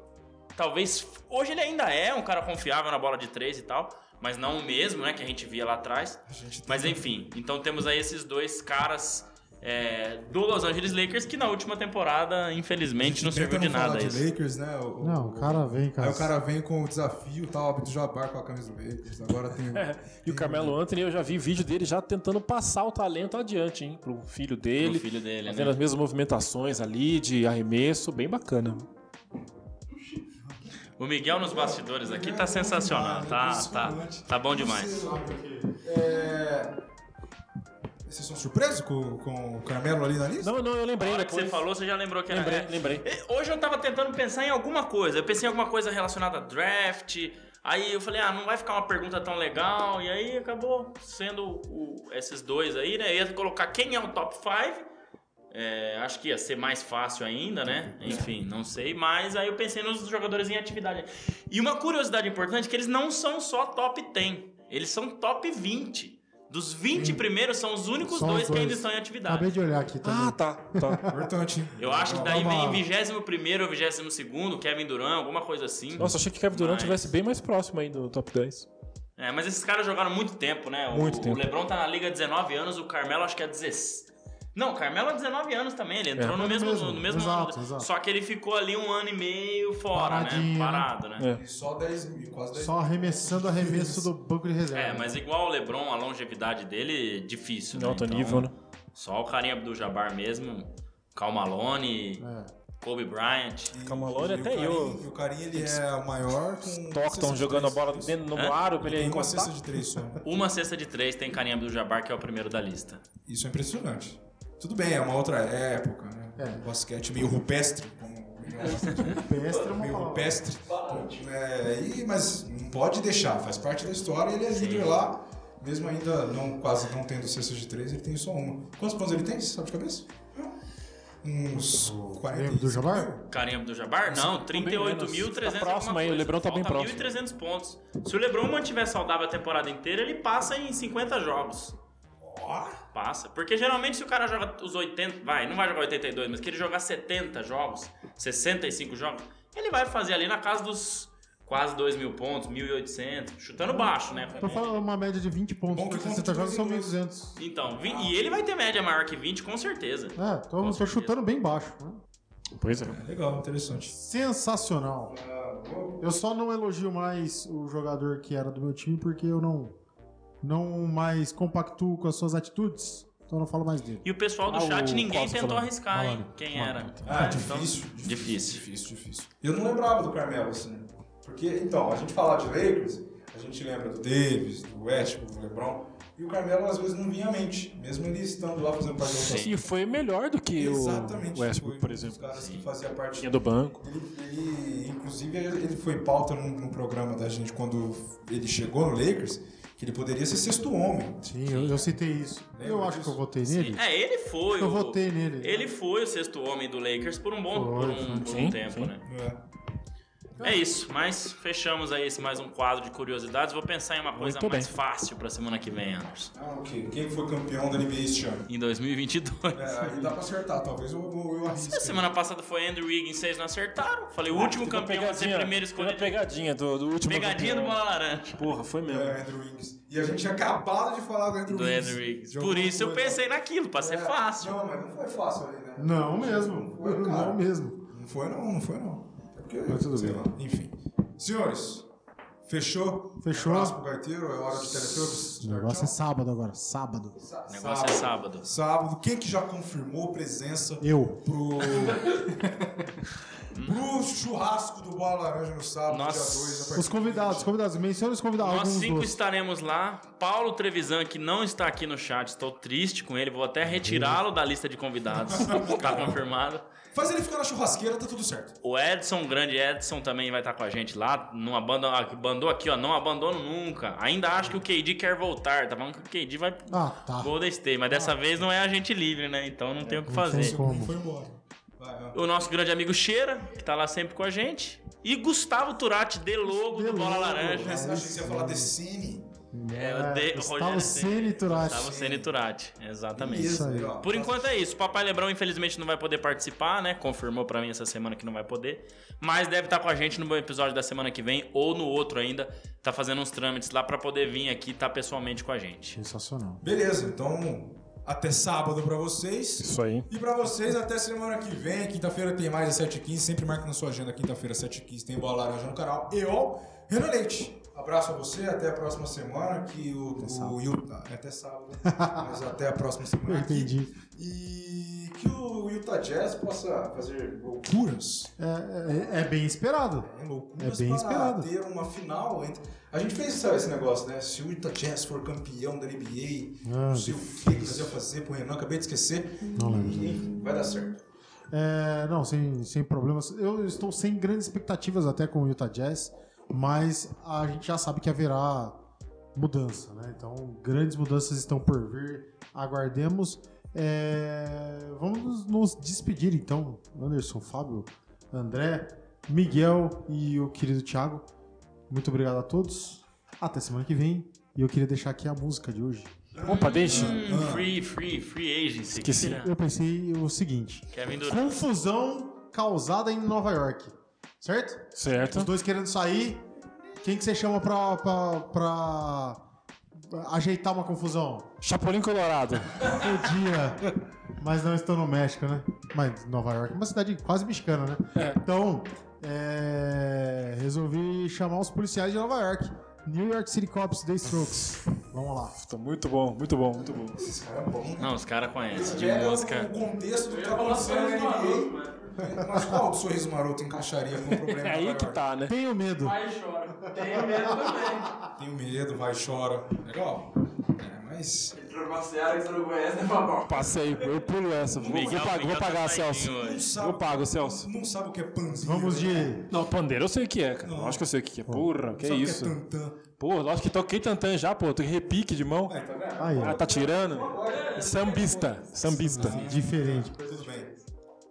[SPEAKER 3] talvez hoje ele ainda é um cara confiável na bola de três e tal, mas não o mesmo, né, que a gente via lá atrás. Mas enfim, então temos aí esses dois caras é, do Los Angeles Lakers que na última temporada, infelizmente, não serviu de nada
[SPEAKER 1] falar
[SPEAKER 3] isso.
[SPEAKER 1] de Lakers, né? O, o-
[SPEAKER 4] Não, o cara vem, cara.
[SPEAKER 1] Aí o cara vem com o desafio, tá, o Jabbar com a camisa do Lakers. Agora tem.
[SPEAKER 2] É, e o Carmelo Anthony, eu já vi vídeo dele já tentando passar o talento adiante, hein? Pro filho dele.
[SPEAKER 3] Pro filho dele,
[SPEAKER 2] Fazendo
[SPEAKER 3] né?
[SPEAKER 2] as mesmas movimentações ali de arremesso, bem bacana.
[SPEAKER 3] O Miguel nos bastidores aqui tá sensacional, tá, tá, tá bom demais.
[SPEAKER 1] É... Vocês são surpresos com, com o Carmelo ali na lista?
[SPEAKER 2] Não, não, eu
[SPEAKER 3] Na
[SPEAKER 2] lembrei
[SPEAKER 3] hora que
[SPEAKER 2] depois.
[SPEAKER 3] você falou, você já lembrou que era.
[SPEAKER 2] Lembrei,
[SPEAKER 3] é.
[SPEAKER 2] lembrei.
[SPEAKER 3] E Hoje eu tava tentando pensar em alguma coisa. Eu pensei em alguma coisa relacionada a draft. Aí eu falei, ah, não vai ficar uma pergunta tão legal. E aí acabou sendo o- esses dois aí, né? Eu ia colocar quem é o top 5. É, acho que ia ser mais fácil ainda, né? Enfim, não sei. Mas aí eu pensei nos jogadores em atividade. E uma curiosidade importante é que eles não são só top 10. Eles são top 20. Dos 20 primeiros são os únicos
[SPEAKER 4] os
[SPEAKER 3] dois, que ainda
[SPEAKER 4] dois.
[SPEAKER 3] estão em atividade.
[SPEAKER 4] Acabei de olhar aqui também.
[SPEAKER 2] Ah, tá, tá.
[SPEAKER 1] Importante.
[SPEAKER 3] Eu acho que daí vem 21 ou 22 Kevin Durant, alguma coisa assim.
[SPEAKER 2] Nossa, achei que Kevin Durant
[SPEAKER 3] Mas-
[SPEAKER 2] estivesse bem mais próximo aí do top 10.
[SPEAKER 3] É, mas esses caras jogaram muito tempo, né? O,
[SPEAKER 2] Muito tempo.
[SPEAKER 3] o LeBron tá na liga há 19 anos, o Carmelo acho que é 16. Não, o Carmelo é 19 anos também, ele entrou
[SPEAKER 2] É.
[SPEAKER 3] no mesmo,
[SPEAKER 4] mesmo,
[SPEAKER 3] no mesmo
[SPEAKER 4] exato,
[SPEAKER 3] ano.
[SPEAKER 4] exato.
[SPEAKER 3] Só que ele ficou ali um ano e meio fora,
[SPEAKER 4] Paradinho,
[SPEAKER 3] né?
[SPEAKER 4] né?
[SPEAKER 3] Parado, né?
[SPEAKER 2] É.
[SPEAKER 1] E só 10 mil, quase 10
[SPEAKER 4] Só arremessando arremesso do banco de reserva.
[SPEAKER 3] É, mas igual o LeBron, a longevidade dele, difícil,
[SPEAKER 2] De
[SPEAKER 3] né?
[SPEAKER 2] alto
[SPEAKER 3] Então,
[SPEAKER 2] nível, né?
[SPEAKER 3] Só o Kareem Abdul-Jabbar mesmo, Cal Malone,
[SPEAKER 4] É.
[SPEAKER 3] Kobe Bryant.
[SPEAKER 2] Camalone
[SPEAKER 1] E o
[SPEAKER 2] até eu.
[SPEAKER 1] E o Carinho ele é o maior com.
[SPEAKER 2] Stockton jogando a bola dentro no
[SPEAKER 3] Hã?
[SPEAKER 2] aro pra ele
[SPEAKER 1] Tem uma
[SPEAKER 2] encostar.
[SPEAKER 1] cesta de três só.
[SPEAKER 3] Uma cesta de três tem Kareem Abdul-Jabbar, que é o primeiro da lista.
[SPEAKER 1] Isso é impressionante. Tudo bem, é uma outra época, né?
[SPEAKER 4] É.
[SPEAKER 1] O basquete meio rupestre, como o Miguel gosta de dizer.
[SPEAKER 4] Pestre é uma
[SPEAKER 1] meio rupestre. É, e, mas não pode deixar, faz parte da história. Ele é líder lá, mesmo ainda não, quase não tendo cestas de três, ele tem só uma. Quantos pontos ele tem? Você sabe de cabeça? Uns 40
[SPEAKER 4] do Jabbar?
[SPEAKER 3] Kareem Abdul-Jabbar? Não,
[SPEAKER 2] bem
[SPEAKER 3] 38.300
[SPEAKER 2] Tá próximo aí, o LeBron tá bem próximo.
[SPEAKER 3] 1.300 pontos. Se o LeBron mantiver saudável a temporada inteira, ele passa em 50 jogos. Passa. Porque geralmente se o cara joga os 80, vai, não vai jogar 82, mas que ele jogar 70 jogos, 65 jogos, ele vai fazer ali na casa dos quase 2 mil pontos, 1.800, chutando baixo, né?
[SPEAKER 4] Tô falando uma média de 20 pontos
[SPEAKER 1] Bom que
[SPEAKER 4] por
[SPEAKER 1] conta
[SPEAKER 4] 60
[SPEAKER 1] de
[SPEAKER 4] jogos são
[SPEAKER 1] dois em
[SPEAKER 4] 1.200.
[SPEAKER 3] Então, vi- e ele vai ter média maior que 20, com certeza.
[SPEAKER 4] É, tô,
[SPEAKER 3] Com
[SPEAKER 4] tô
[SPEAKER 3] certeza.
[SPEAKER 4] chutando bem baixo. né?
[SPEAKER 2] Pois é.
[SPEAKER 1] Legal, interessante.
[SPEAKER 4] Sensacional. Eu só não elogio mais o jogador que era do meu time porque eu não, não mais compactuo com as suas atitudes. Então eu não falo mais dele.
[SPEAKER 3] E o pessoal do
[SPEAKER 2] Ah,
[SPEAKER 3] chat, ninguém
[SPEAKER 2] Costa
[SPEAKER 3] tentou
[SPEAKER 2] falando.
[SPEAKER 3] arriscar, hein? Quem
[SPEAKER 2] Falando.
[SPEAKER 3] era.
[SPEAKER 1] Ah,
[SPEAKER 3] Então,
[SPEAKER 1] difícil,
[SPEAKER 3] difícil.
[SPEAKER 1] Difícil, difícil. Eu não lembrava do Carmelo, assim. Porque, então, a gente fala de Lakers, a gente lembra do Davis, do Westbrook, do LeBron, e o Carmelo às vezes não vinha à mente, mesmo ele estando lá fazendo parte da.
[SPEAKER 2] E foi melhor do que
[SPEAKER 1] Exatamente.
[SPEAKER 2] o Westbrook,
[SPEAKER 1] foi
[SPEAKER 2] por exemplo.
[SPEAKER 1] dos caras que fazia parte
[SPEAKER 2] Tinha do banco.
[SPEAKER 1] Ele, ele, inclusive, ele foi pauta no, no programa da gente quando ele chegou no Lakers, que ele poderia ser sexto homem.
[SPEAKER 4] Sim, eu, eu citei isso.
[SPEAKER 1] Lembra
[SPEAKER 4] eu acho
[SPEAKER 1] disso?
[SPEAKER 4] que eu votei
[SPEAKER 3] Sim.
[SPEAKER 4] nele.
[SPEAKER 3] É, ele foi.
[SPEAKER 4] Eu
[SPEAKER 3] o-
[SPEAKER 4] votei nele.
[SPEAKER 3] Ele foi o sexto homem do Lakers por um bom
[SPEAKER 4] Foi,
[SPEAKER 3] por um, por um
[SPEAKER 2] Sim,
[SPEAKER 3] tempo,
[SPEAKER 2] sim.
[SPEAKER 3] né?
[SPEAKER 1] É.
[SPEAKER 3] É isso, mas fechamos aí esse mais um quadro de curiosidades. Vou pensar em uma coisa
[SPEAKER 2] Muito
[SPEAKER 3] mais
[SPEAKER 2] bem.
[SPEAKER 3] fácil pra semana que vem, Anderson.
[SPEAKER 1] Ah, ok. Quem foi campeão da NBA este ano?
[SPEAKER 3] Em 2022.
[SPEAKER 1] É, aí dá pra acertar, talvez eu, eu, eu arrisque.
[SPEAKER 3] A semana passada foi Andrew Wiggins, vocês não acertaram. Falei, o último
[SPEAKER 2] Teve uma
[SPEAKER 3] campeão a ser primeiro
[SPEAKER 2] teve uma
[SPEAKER 3] escolhido.
[SPEAKER 2] pegadinha do, do último
[SPEAKER 3] Pegadinha do
[SPEAKER 2] campeão.
[SPEAKER 3] Bola Laranja.
[SPEAKER 2] Porra, foi mesmo.
[SPEAKER 1] É, Andrew Wiggins. E a gente tinha acabado de falar do Andrew
[SPEAKER 3] Do
[SPEAKER 1] Wiggins.
[SPEAKER 3] Andrew Wiggins. Por isso eu pensei naquilo, pra ser
[SPEAKER 1] É,
[SPEAKER 3] fácil.
[SPEAKER 1] Não, mas não foi fácil ali, né?
[SPEAKER 4] Não mesmo.
[SPEAKER 1] Foi, cara.
[SPEAKER 4] Não mesmo.
[SPEAKER 1] Não foi não, não foi não. Porque,
[SPEAKER 4] Mas tudo
[SPEAKER 1] sei
[SPEAKER 4] bem.
[SPEAKER 1] lá. Enfim. Senhores, fechou?
[SPEAKER 4] Fechou.
[SPEAKER 1] Um abraço pro gaiteiro, é hora de Teletubbies.
[SPEAKER 4] O negócio é sábado agora. Sábado.
[SPEAKER 3] O negócio é sábado.
[SPEAKER 1] Sábado. Quem que já confirmou presença
[SPEAKER 4] Eu.
[SPEAKER 1] pro... pro churrasco do Bola Laranja no sábado,
[SPEAKER 3] Nossa.
[SPEAKER 1] dia 2, a partir
[SPEAKER 4] Os convidados, os convidados. Menciona os convidados.
[SPEAKER 3] Nós cinco
[SPEAKER 4] dos.
[SPEAKER 3] estaremos lá. Paulo Trevisan, que não está aqui no chat, estou triste com ele. Vou até retirá-lo da lista de convidados. Está confirmado.
[SPEAKER 1] Faz ele ficar na churrasqueira, tá tudo certo.
[SPEAKER 3] O Edson, o grande Edson, também vai estar com a gente lá. Não abandona, mandou aqui, ó. Não abandono nunca. Ainda acho que o KD quer voltar. Tá falando que o KD vai
[SPEAKER 4] Ah, tá.
[SPEAKER 3] Golden State. Mas dessa vez não é agente livre, né? Então não tem o que fazer.
[SPEAKER 4] tem como.
[SPEAKER 1] Foi embora. Vai, vai.
[SPEAKER 3] O nosso grande amigo Cheira, que tá lá sempre com a gente. E Gustavo Turati, de logo
[SPEAKER 4] De
[SPEAKER 3] do Bola. Laranja.
[SPEAKER 1] Achei que você ia falar de Cine.
[SPEAKER 3] É, o de- o
[SPEAKER 4] Gustavo Ceni Turati.
[SPEAKER 3] Gustavo Ceni Turati, exatamente.
[SPEAKER 4] Isso aí.
[SPEAKER 1] ó.
[SPEAKER 3] Por enquanto é isso. O Papai Lebrão, infelizmente, não vai poder participar, né? Confirmou pra mim essa semana que não vai poder. Mas deve estar com a gente no episódio da semana que vem ou no outro ainda. Tá fazendo uns trâmites lá pra poder vir aqui e estar pessoalmente com a gente.
[SPEAKER 4] Sensacional.
[SPEAKER 1] Beleza, então até sábado pra vocês.
[SPEAKER 2] Isso aí.
[SPEAKER 1] E pra vocês, até semana que vem. Quinta-feira tem mais às 7h15. Sempre marque na sua agenda, quinta-feira, 7h15, tem bola laranja no canal. Eu, Renan Leite. Abraço a você, até a próxima semana. Que o, o Utah. É até sábado. mas até a próxima semana.
[SPEAKER 4] Eu entendi.
[SPEAKER 1] E que o Utah Jazz possa fazer loucuras.
[SPEAKER 4] É, é- é bem esperado.
[SPEAKER 1] né, loucuras
[SPEAKER 4] É bem esperado.
[SPEAKER 1] ter uma final entre. A gente fez sabe, esse negócio, né? Se o Utah Jazz for campeão da NBA,
[SPEAKER 4] Ah,
[SPEAKER 1] não sei o que que nós ia fazer pro Renan, acabei de esquecer.
[SPEAKER 4] Não lembro.
[SPEAKER 1] Vai dar certo.
[SPEAKER 4] É, não, sem, sem problemas. Eu estou sem grandes expectativas até com o Utah Jazz, mas a gente já sabe que haverá mudança, né? Então, grandes mudanças estão por vir. Aguardemos. É, vamos nos despedir então, Anderson, Fábio, André, Miguel e o querido Thiago. Muito obrigado a todos. Até semana que vem. E eu queria deixar aqui a música de hoje.
[SPEAKER 2] Opa, deixa.
[SPEAKER 3] Hum, free, free, free agency.
[SPEAKER 2] Esqueci.
[SPEAKER 4] Eu pensei o seguinte: confusão causada em Nova York, certo?
[SPEAKER 2] Certo.
[SPEAKER 4] Os dois querendo sair. Quem que você chama pra, pra, pra ajeitar uma confusão?
[SPEAKER 2] Chapolin Colorado.
[SPEAKER 4] Podia. Mas não estou no México, né? Mas Nova York é uma cidade quase mexicana, né?
[SPEAKER 2] É.
[SPEAKER 4] Então, é, resolvi chamar os policiais de Nova York. New York City Cops, The Strokes. Vamos lá.
[SPEAKER 2] Puta, muito bom, muito bom, muito bom.
[SPEAKER 1] Esse cara é bom.
[SPEAKER 3] Não, os caras conhecem de música.
[SPEAKER 1] o contexto do que tá acontecendo na NBA. Mas qual do sorriso maroto encaixaria com o problema
[SPEAKER 2] É aí que tá, né?
[SPEAKER 4] Tenho medo.
[SPEAKER 3] Vai e chora. Tenho medo também.
[SPEAKER 1] Tenho medo, vai, chora. Legal. É, mas.
[SPEAKER 5] Entrou numa seara que você não conhece, né?
[SPEAKER 2] Passei, eu pulo essa. Vou,
[SPEAKER 3] Miguel-
[SPEAKER 2] vou, pagar,
[SPEAKER 3] Miguel
[SPEAKER 2] vou
[SPEAKER 3] tá
[SPEAKER 2] pagar,
[SPEAKER 3] saidinho
[SPEAKER 2] Celso.
[SPEAKER 1] Não sabe,
[SPEAKER 2] Eu pago, Celso.
[SPEAKER 1] Não sabe o que é panzinho.
[SPEAKER 4] Vamos de.
[SPEAKER 2] Não, pandeiro eu sei o que é, cara.
[SPEAKER 1] Não.
[SPEAKER 2] Lógico que eu sei o que é. Porra, que é isso?
[SPEAKER 1] O que é tantã.
[SPEAKER 2] Pô, lógico que toquei tantan já, pô. Tem repique de mão.
[SPEAKER 1] É, tá vendo?
[SPEAKER 4] Aí,
[SPEAKER 2] Ah, tá tirando? Sambista. Sambista.
[SPEAKER 4] diferente.
[SPEAKER 1] Tudo bem.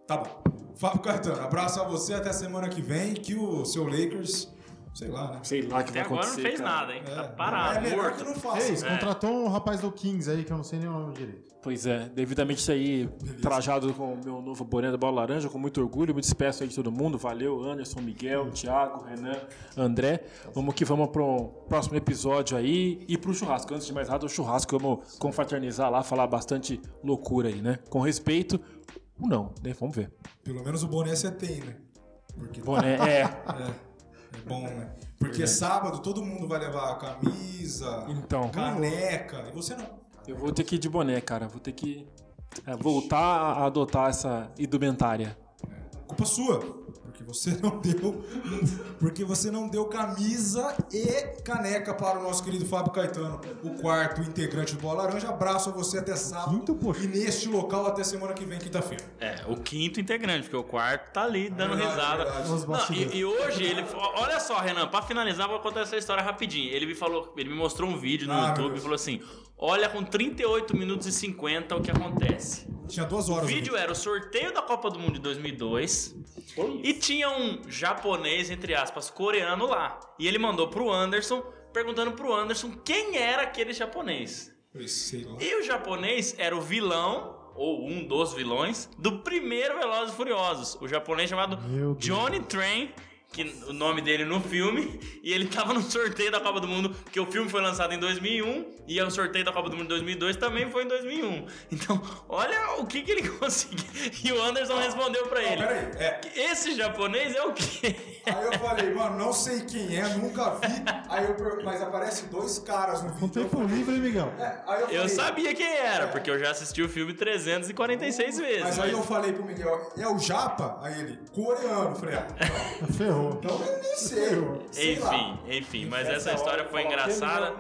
[SPEAKER 1] Tá bom. Fábio Caetano, abraço a você até semana que vem. Que o seu Lakers, sei lá, né?
[SPEAKER 2] Sei lá que
[SPEAKER 3] Até
[SPEAKER 2] vai
[SPEAKER 3] agora
[SPEAKER 2] acontecer.
[SPEAKER 3] não fez
[SPEAKER 2] cara.
[SPEAKER 3] nada, hein? Tá parado,
[SPEAKER 1] é melhor
[SPEAKER 3] morto.
[SPEAKER 1] que não faça.
[SPEAKER 4] Fez, contratou um rapaz do Kings aí que eu não sei nem o nome direito.
[SPEAKER 2] Pois é, devidamente aí trajado com o meu novo boné da bola laranja, com muito orgulho, me despeço aí de todo mundo. Valeu, Anderson, Miguel, Thiago, Renan, André. Vamos que vamos pro próximo episódio aí e pro churrasco. Antes de mais nada, o churrasco, vamos confraternizar lá, falar bastante loucura aí, né? Com respeito ou não, né? Vamos ver.
[SPEAKER 1] Pelo menos o boné você tem, né? Porque
[SPEAKER 2] Boné, é.
[SPEAKER 1] é bom, né? Porque sábado todo mundo vai levar camisa,
[SPEAKER 2] Então.
[SPEAKER 1] caneca, e você não.
[SPEAKER 2] Eu vou ter que ir de boné, cara. Vou ter que é, voltar a adotar essa indumentária.
[SPEAKER 1] Culpa sua, você não deu, porque você não deu camisa e caneca para o nosso querido Fábio Caetano, o quarto integrante do Bola Laranja. Abraço a você até sábado
[SPEAKER 4] Quinto, poxa.
[SPEAKER 1] e neste local até semana que vem, quinta-feira.
[SPEAKER 3] É, o quinto integrante, porque o quarto tá ali dando
[SPEAKER 1] Verdade,
[SPEAKER 3] risada.
[SPEAKER 1] verdade.
[SPEAKER 4] Os
[SPEAKER 3] Não, e, e hoje ele. Olha só, Renan, pra finalizar, vou contar essa história rapidinho. Ele me falou, ele me mostrou um vídeo no
[SPEAKER 1] Ah,
[SPEAKER 3] YouTube e falou assim: olha com 38 minutos e 50 o que acontece.
[SPEAKER 1] Tinha duas
[SPEAKER 3] O
[SPEAKER 1] horas. no
[SPEAKER 3] vídeo era o sorteio da Copa do Mundo de 2002 e tinha um japonês, entre aspas, coreano lá. E ele mandou pro Anderson, perguntando pro Anderson quem era aquele japonês.
[SPEAKER 1] Eu sei lá.
[SPEAKER 3] E o japonês era o vilão, ou um dos vilões, do primeiro Velozes e Furiosos. O japonês chamado. Johnny Train, que o nome dele no filme, e ele tava no sorteio da Copa do Mundo, porque o filme foi lançado em 2001 e o sorteio da Copa do Mundo de 2002 também foi em 2001. Então, olha o que que ele conseguiu. E o Anderson respondeu pra ele.
[SPEAKER 1] peraí, é.
[SPEAKER 3] Esse japonês é o quê?
[SPEAKER 1] Aí eu falei, mano, não sei quem é, nunca vi. Aí eu mas aparece dois caras no vídeo. Eu
[SPEAKER 4] tempo
[SPEAKER 1] falei,
[SPEAKER 4] livre, hein, Miguel?
[SPEAKER 1] é, aí eu,
[SPEAKER 3] Eu
[SPEAKER 1] falei,
[SPEAKER 3] sabia quem era, porque eu já assisti o filme 346 vezes.
[SPEAKER 1] Mas aí
[SPEAKER 3] mas-
[SPEAKER 1] eu falei pro Miguel, é o Japa? Aí ele, coreano. Eu falei, ah, então,
[SPEAKER 4] Ferrou.
[SPEAKER 1] então eu nem sei. sei lá.
[SPEAKER 3] Enfim, enfim, mas essa história foi engraçada.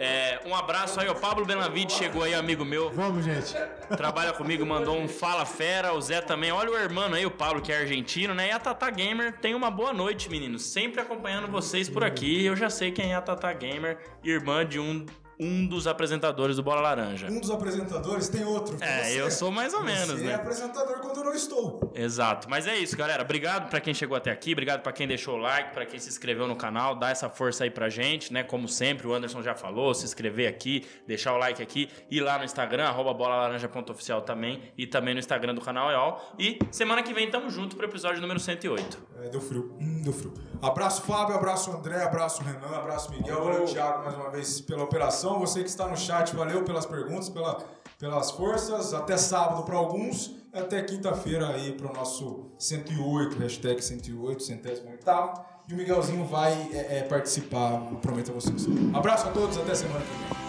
[SPEAKER 3] É, um abraço aí, o Pablo Benavide chegou aí, amigo meu,
[SPEAKER 4] Vamos, gente.
[SPEAKER 3] trabalha comigo, mandou um fala fera, o Zé também. Olha o irmão aí, o Paulo, que é argentino, né? E a Tata Gamer tem uma boa noite, meninos. Sempre acompanhando vocês por aqui. Eu já sei quem é a Tata Gamer, irmã de um, um dos apresentadores do Bola Laranja.
[SPEAKER 1] Um dos apresentadores tem outro.
[SPEAKER 3] É,
[SPEAKER 1] você.
[SPEAKER 3] eu sou mais ou menos,
[SPEAKER 1] Você
[SPEAKER 3] né?
[SPEAKER 1] é apresentador quando eu não estou.
[SPEAKER 3] Exato. Mas é isso, galera. Obrigado pra quem chegou até aqui, obrigado pra quem deixou o like, pra quem se inscreveu no canal, dá essa força aí pra gente, né? Como sempre, o Anderson já falou, se inscrever aqui, deixar o like aqui, ir lá no Instagram, arroba bolalaranja.oficial também, e também no Instagram do canal EOL. E semana que vem tamo junto pro episódio número 108.
[SPEAKER 1] É, deu frio. Hum, deu frio. Abraço, Fábio. Abraço, André. Abraço, Renan. Abraço, Miguel. Valeu, Thiago, mais uma vez pela operação. Você que está no chat, valeu pelas perguntas, pela, pelas forças. Até sábado para alguns. Até quinta-feira aí para o nosso 108, hashtag 108, centésimo oitavo. E o Miguelzinho vai é, é, participar, prometo a vocês. Abraço a todos, até semana que vem.